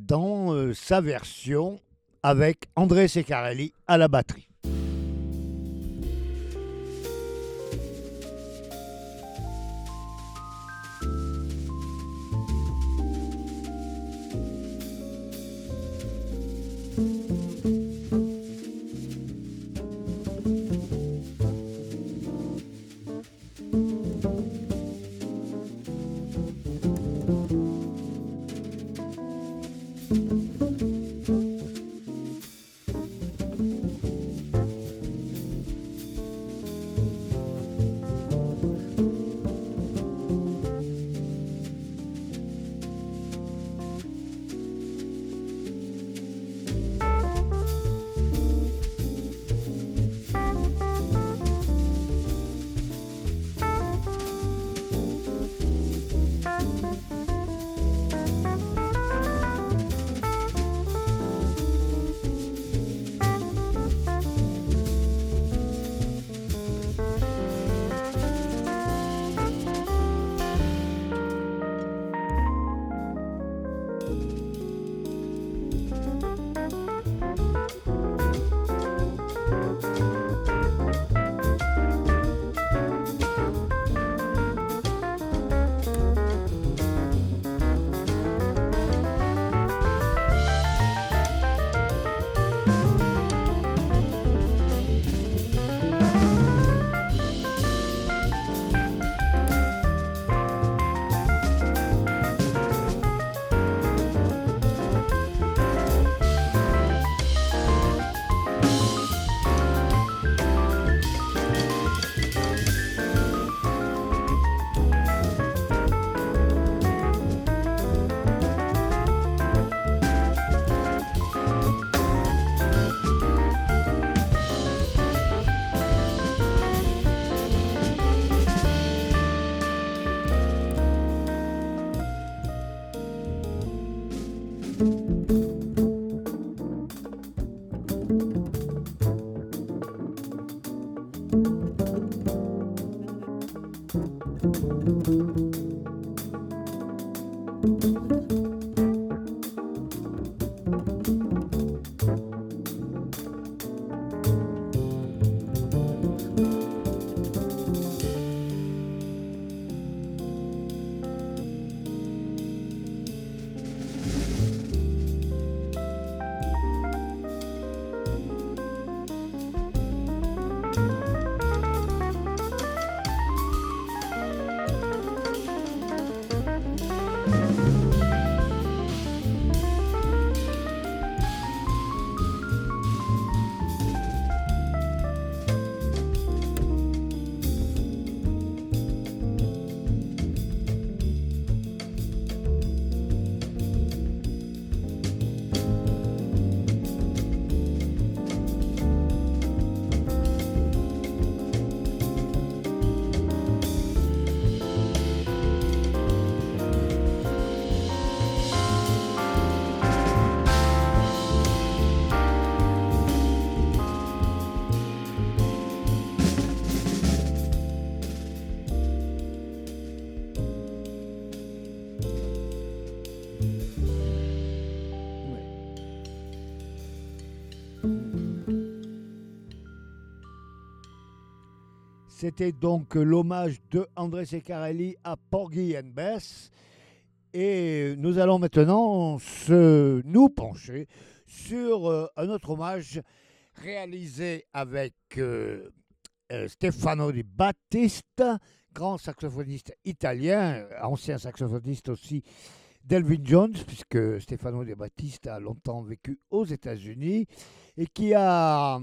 dans euh, sa version avec André Secarelli à la batterie. C'était donc l'hommage de André Secarelli à Porgy and Bess. Et nous allons maintenant se, nous pencher sur euh, un autre hommage réalisé avec euh, euh, Stefano Di Battista, grand saxophoniste italien, ancien saxophoniste aussi d'Elvin Jones, puisque Stefano Di Battista a longtemps vécu aux États-Unis et qui a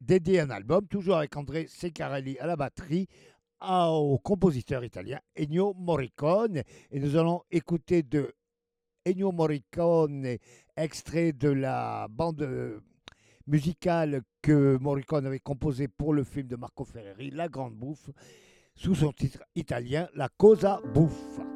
dédié un album, toujours avec André Secarelli à la batterie, au compositeur italien Ennio Morricone. Et nous allons écouter de Ennio Morricone, extrait de la bande euh, musicale que Morricone avait composée pour le film de Marco Ferreri, La Grande Bouffe, sous son titre italien, La Cosa Bouffa.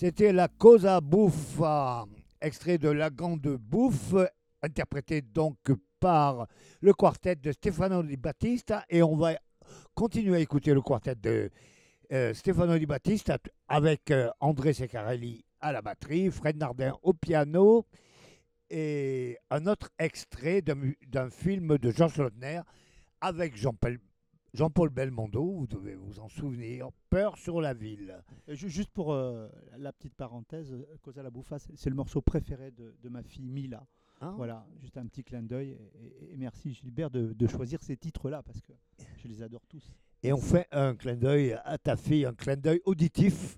C'était la Cosa Buffa, extrait de La Grande Bouffe, interprété donc par le quartet de Stefano Di Battista. Et on va continuer à écouter le quartet de euh, Stefano Di Battista avec euh, André Seccarelli à la batterie, Fred Nardin au piano et un autre extrait d'un film de Georges Lautner avec Jean-Paul Jean-Paul Belmondo, vous devez vous en souvenir, Peur sur la ville. Ju- Juste pour euh, la petite parenthèse, euh, Cosa la Buffa, c'est le morceau préféré de, de ma fille Mila. Hein Voilà, juste un petit clin d'œil. Et, merci Gilbert de, de choisir ces titres-là parce que je les adore tous. Et on fait un clin d'œil à ta fille, un clin d'œil auditif.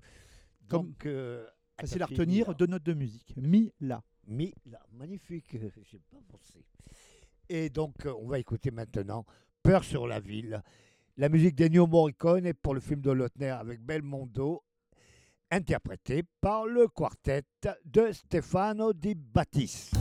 Comme- Donc, euh, à Facile à retenir, Mila. deux notes de musique. Mila. Mila, magnifique, j'ai pas pensé. Et donc, euh, on va écouter maintenant Peur sur la ville. La musique d'Ennio Morricone pour le film de Lautner avec Belmondo, interprété par le quartet de Stefano Di Battista.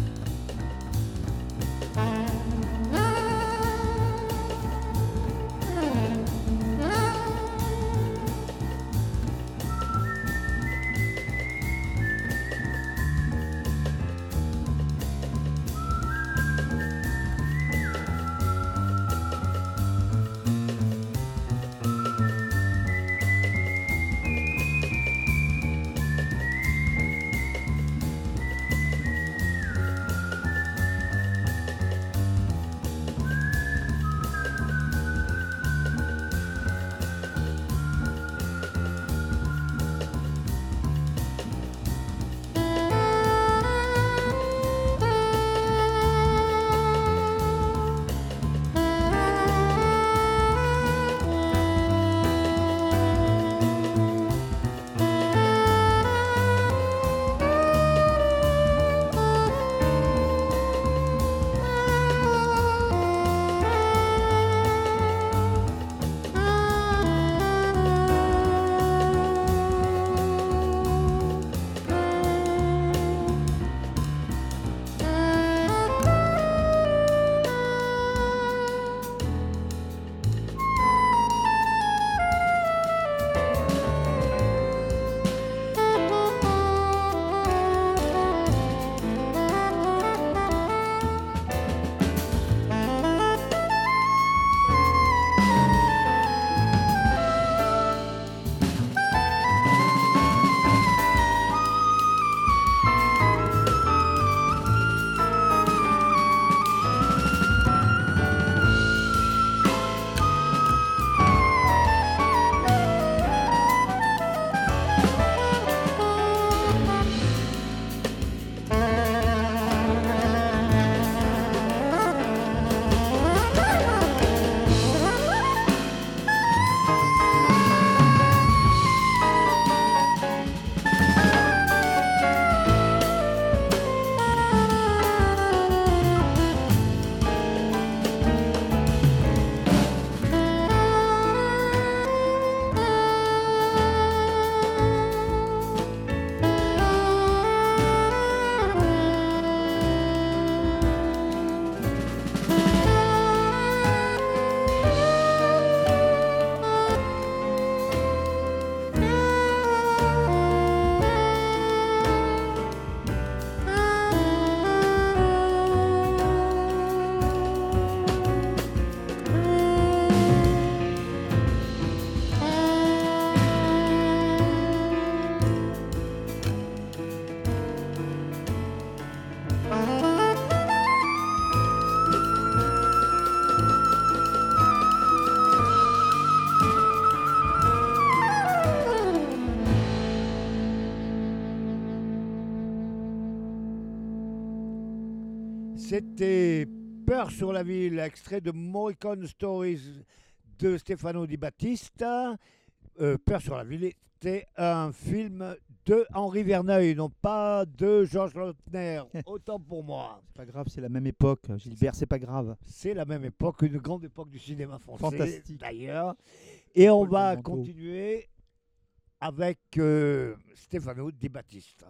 C'était Peur sur la ville, extrait de Morricone Stories de Stefano Di Battista. Euh, Peur sur la ville était un film de Henri Verneuil, non pas de Georges Lautner. Autant pour moi. C'est pas grave, c'est la même époque. Gilbert, c'est pas grave. C'est la même époque, une grande époque du cinéma français Fantastique. d'ailleurs. Et on Paul va continuer avec euh, Stefano Di Battista.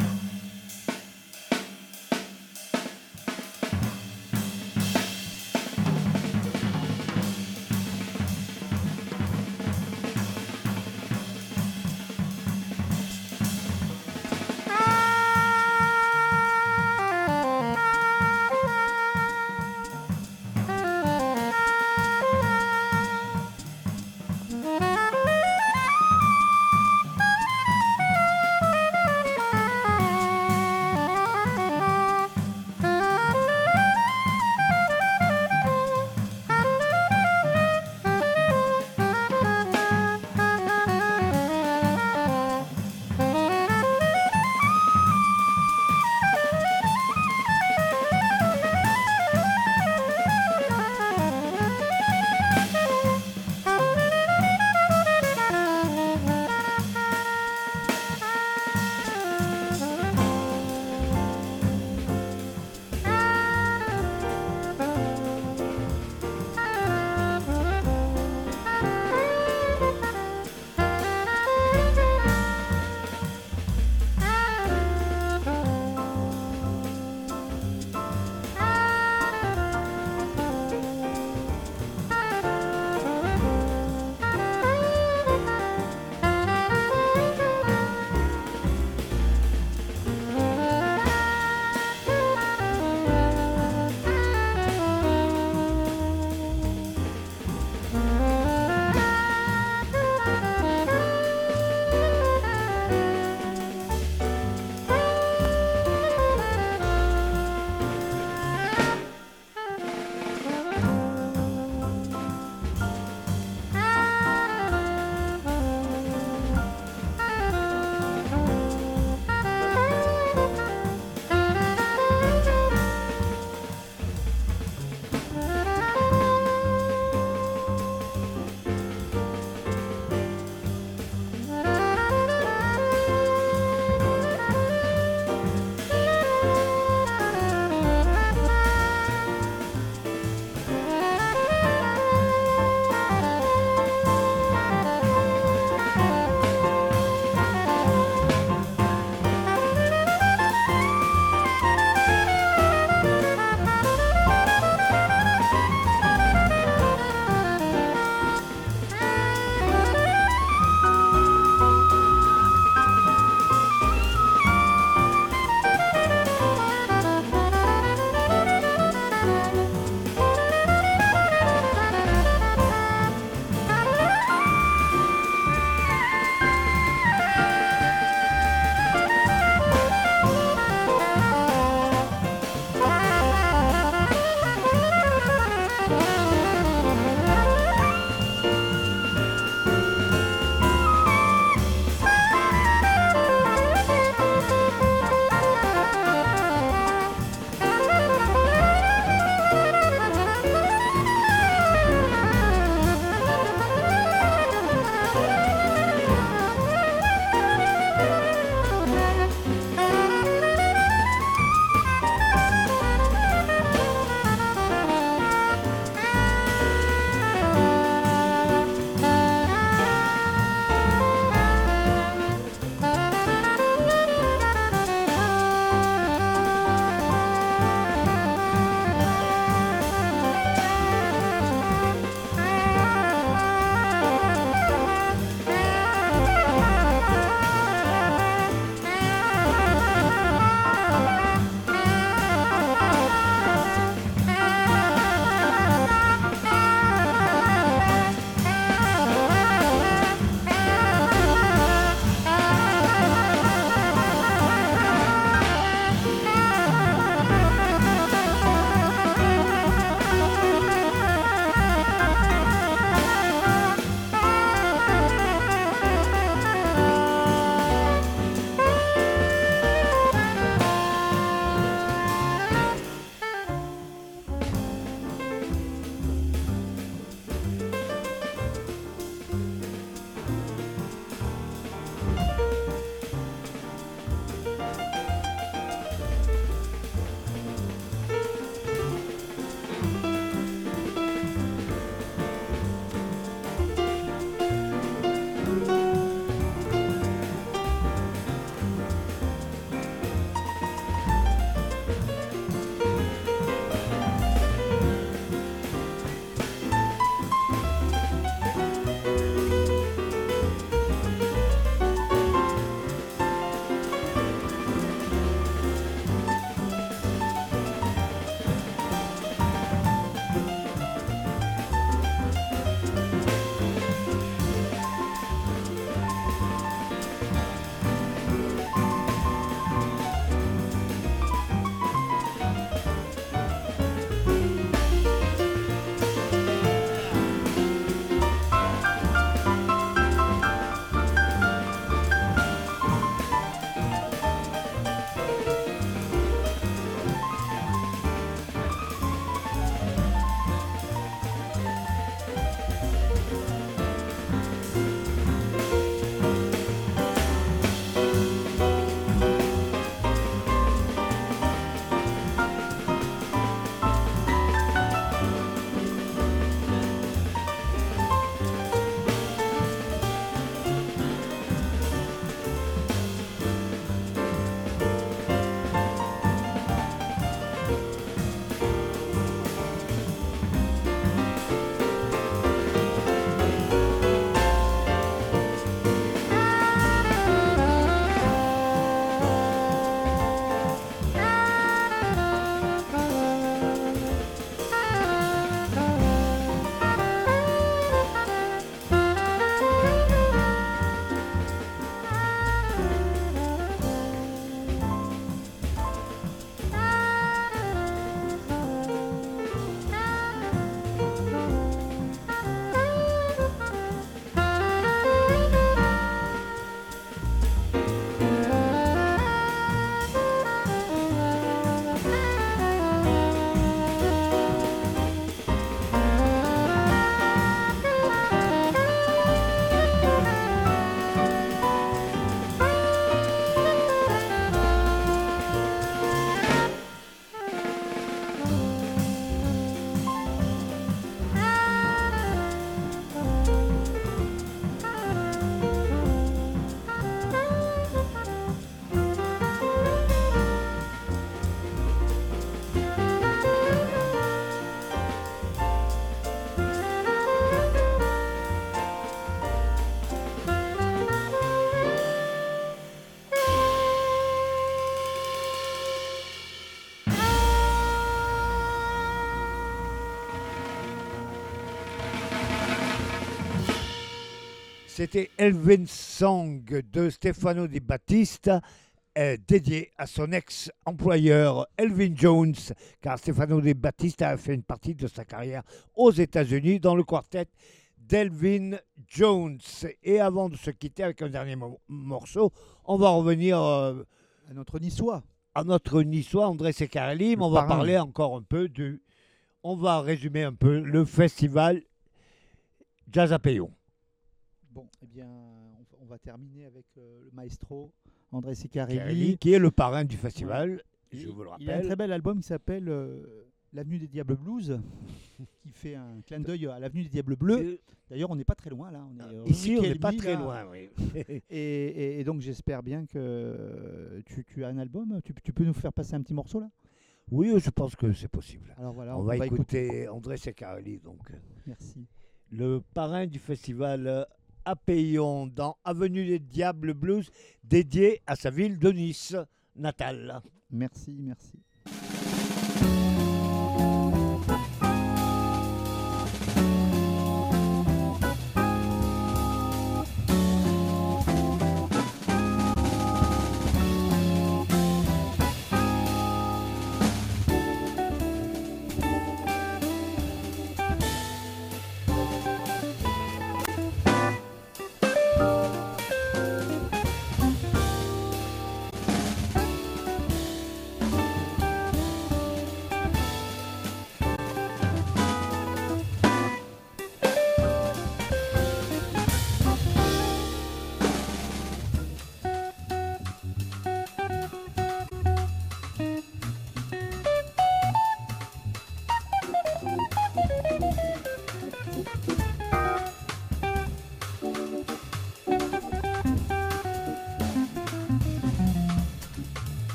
C'était Elvin Song de Stefano Di Battista, euh, dédié à son ex-employeur Elvin Jones, car Stefano Di Battista a fait une partie de sa carrière aux États-Unis dans le quartet d'Elvin Jones. Et avant de se quitter avec un dernier mo- morceau, on va revenir euh, À notre niçois. à notre niçois André Secarelli, mais on va parler encore un peu du. On va résumer un peu le festival Jazz à Payon. Bon, eh bien, on, va- on va terminer avec euh, le maestro André Secarelli, Sicarelli. qui est le parrain du festival, je Il- vous le Il a un rappelle. très bel album qui s'appelle euh, L'Avenue des Diables Blues, qui fait un clin d'œil à l'Avenue des Diables Bleus. D'ailleurs, on n'est pas très loin là. On est, euh, Ici, on n'est pas très là. loin. Oui. Et, et- et donc, j'espère bien que euh, tu, tu as un album. Tu, tu peux nous faire passer un petit morceau là? Oui, je pense que c'est possible. Alors voilà, on, va, écouter André Secarelli, donc Merci. le parrain du festival à Payon dans Avenue des Diables Blues, dédié à sa ville de Nice natale. Merci, merci.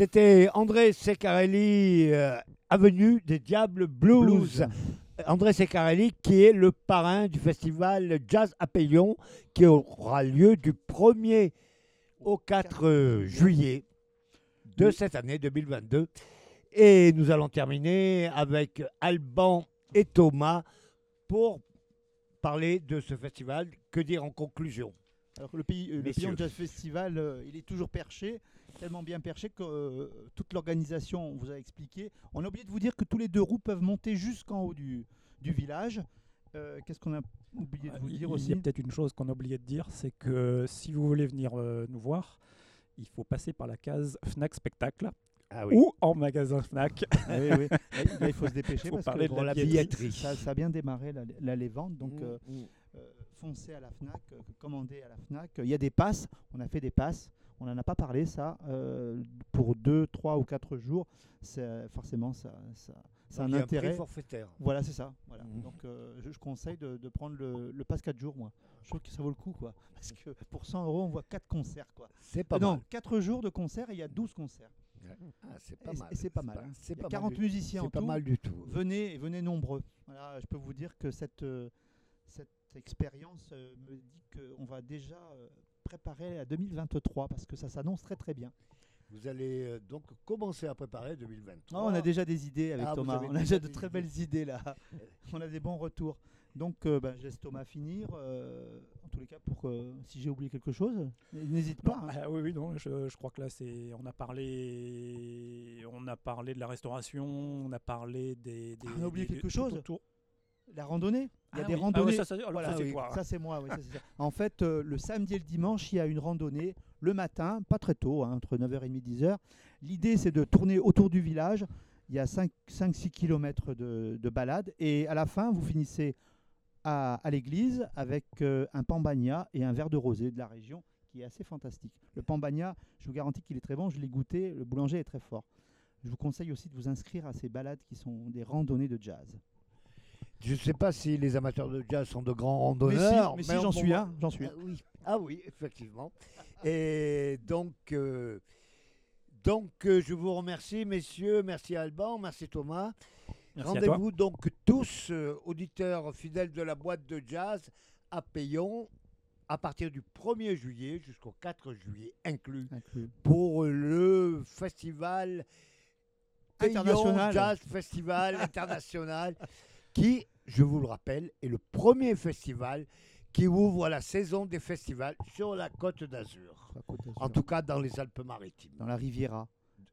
C'était André Secarelli, euh, Avenue des Diables Blues. André Secarelli, qui est le parrain du festival Jazz à Payon, qui aura lieu du 1er au 4 euh, juillet de cette année 2022. Et nous allons terminer avec Alban et Thomas pour parler de ce festival. Que dire en conclusion? Alors le pays, euh, le Jazz Festival, euh, il est toujours perché, tellement bien perché que euh, toute l'organisation, on vous a expliqué. On a oublié de vous dire que tous les deux roues peuvent monter jusqu'en haut du, du village. Euh, Qu'est-ce qu'on a oublié de vous Il dire il aussi y a peut-être une chose qu'on a oublié de dire, c'est que si vous voulez venir euh, nous voir, il faut passer par la case Fnac Spectacle Ah ou en magasin Fnac. Oui, oui. Là, il- il faut se dépêcher Faut parce parler que de la la billetterie. billetterie, ça, ça a bien démarré la, la- les ventes. Donc, Mm, euh, mm. euh, foncez à la FNAC, euh, commandez à la FNAC. Il y a des passes, on a fait des passes, on n'en a pas parlé ça, euh, pour 2, 3 ou 4 jours, c'est- forcément ça, ça, ça a un y a prix intérêt. forfaitaire. Voilà, c'est ça. Voilà. Mhm. Donc euh, je, je conseille de, de prendre le, le pass 4 jours, moi. Je trouve que ça vaut le coup, quoi. Parce que pour 100 euros, on voit 4 concerts, quoi. C'est pas non, mal. 4 jours de concerts et il y a 12 concerts. Ah, c'est pas mal. c'est pas mal. hein. C'est Il y a pas 40 mal du- musiciens en C'est pas tout. mal du tout. Venez, et venez nombreux. Voilà, je peux vous dire que cette, euh, cette expérience euh, me dit qu'on va déjà euh, préparer à 2023 parce que ça s'annonce très très bien. Vous allez euh, donc commencer à préparer 2023. Oh, on a déjà des idées avec Ah, vous Thomas. On a déjà de des très idées. belles idées là. on a des bons retours. Donc, euh, ben, je laisse Thomas finir. euh, en tous les cas, pour que si j'ai oublié quelque chose, n'hésite pas. hein. Ah oui, oui, non, je, je crois que là, c'est, on a parlé, on a parlé de la restauration, on a parlé des. des Ah, on a oublié des- quelque tout chose. La randonnée. Il y a Ah des oui. Ah randonnées. ouais, ça, ça- alors Voilà, ça, c'est oui, toi. ça, c'est moi. oui, ça, c'est ça. En fait, euh, le samedi et le dimanche, il y a une randonnée le matin, pas très tôt, hein, entre 9h30 et 10h. L'idée, c'est de tourner autour du village. Il y a 5-6 km de, de balade. Et à la fin, vous finissez à, à l'église avec euh, un pambagna et un verre de rosé de la région qui est assez fantastique. Le pambagna, je vous garantis qu'il est très bon. Je l'ai goûté. Le boulanger est très fort. Je vous conseille aussi de vous inscrire à ces balades qui sont des randonnées de jazz. Je ne sais pas si les amateurs de jazz sont de grands Mais si, randonneurs. mais si, j'en suis un, j'en suis un. Ah oui, ah oui, effectivement. Et donc, euh, donc euh, je vous remercie, messieurs. Merci Alban, merci Thomas. Rendez-vous donc tous, euh, auditeurs fidèles de la boîte de jazz, à Payon, à partir du 1er juillet jusqu'au 4 juillet inclus, Inclus. pour le festival Payon. Jazz Festival International, qui, je vous le rappelle, est le premier festival qui ouvre la saison des festivals sur la côte d'Azur. En tout cas, dans les Alpes-Maritimes. dans la Riviera.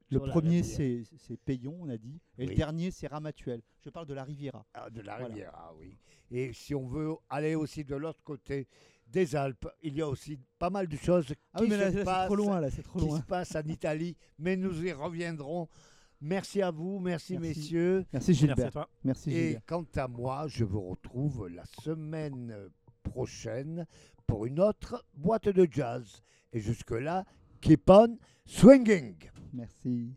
Le premier, c'est Payon, on a dit. Et Oui. le dernier, c'est Ramatuel. Je parle de la Riviera. Ah, de la Voilà. Riviera, oui. Et si on veut aller aussi de l'autre côté des Alpes, il y a aussi pas mal de choses qui Ah oui, mais se là, là, c'est passent, trop loin, là, trop qui loin. se passent en Italie, mais nous y reviendrons. Merci à vous, merci, Merci. messieurs. Merci Merci à Gilbert. toi. Merci Et Gilbert. quant à moi, je vous retrouve la semaine prochaine pour une autre boîte de jazz. Et jusque-là, keep on swinging. Merci.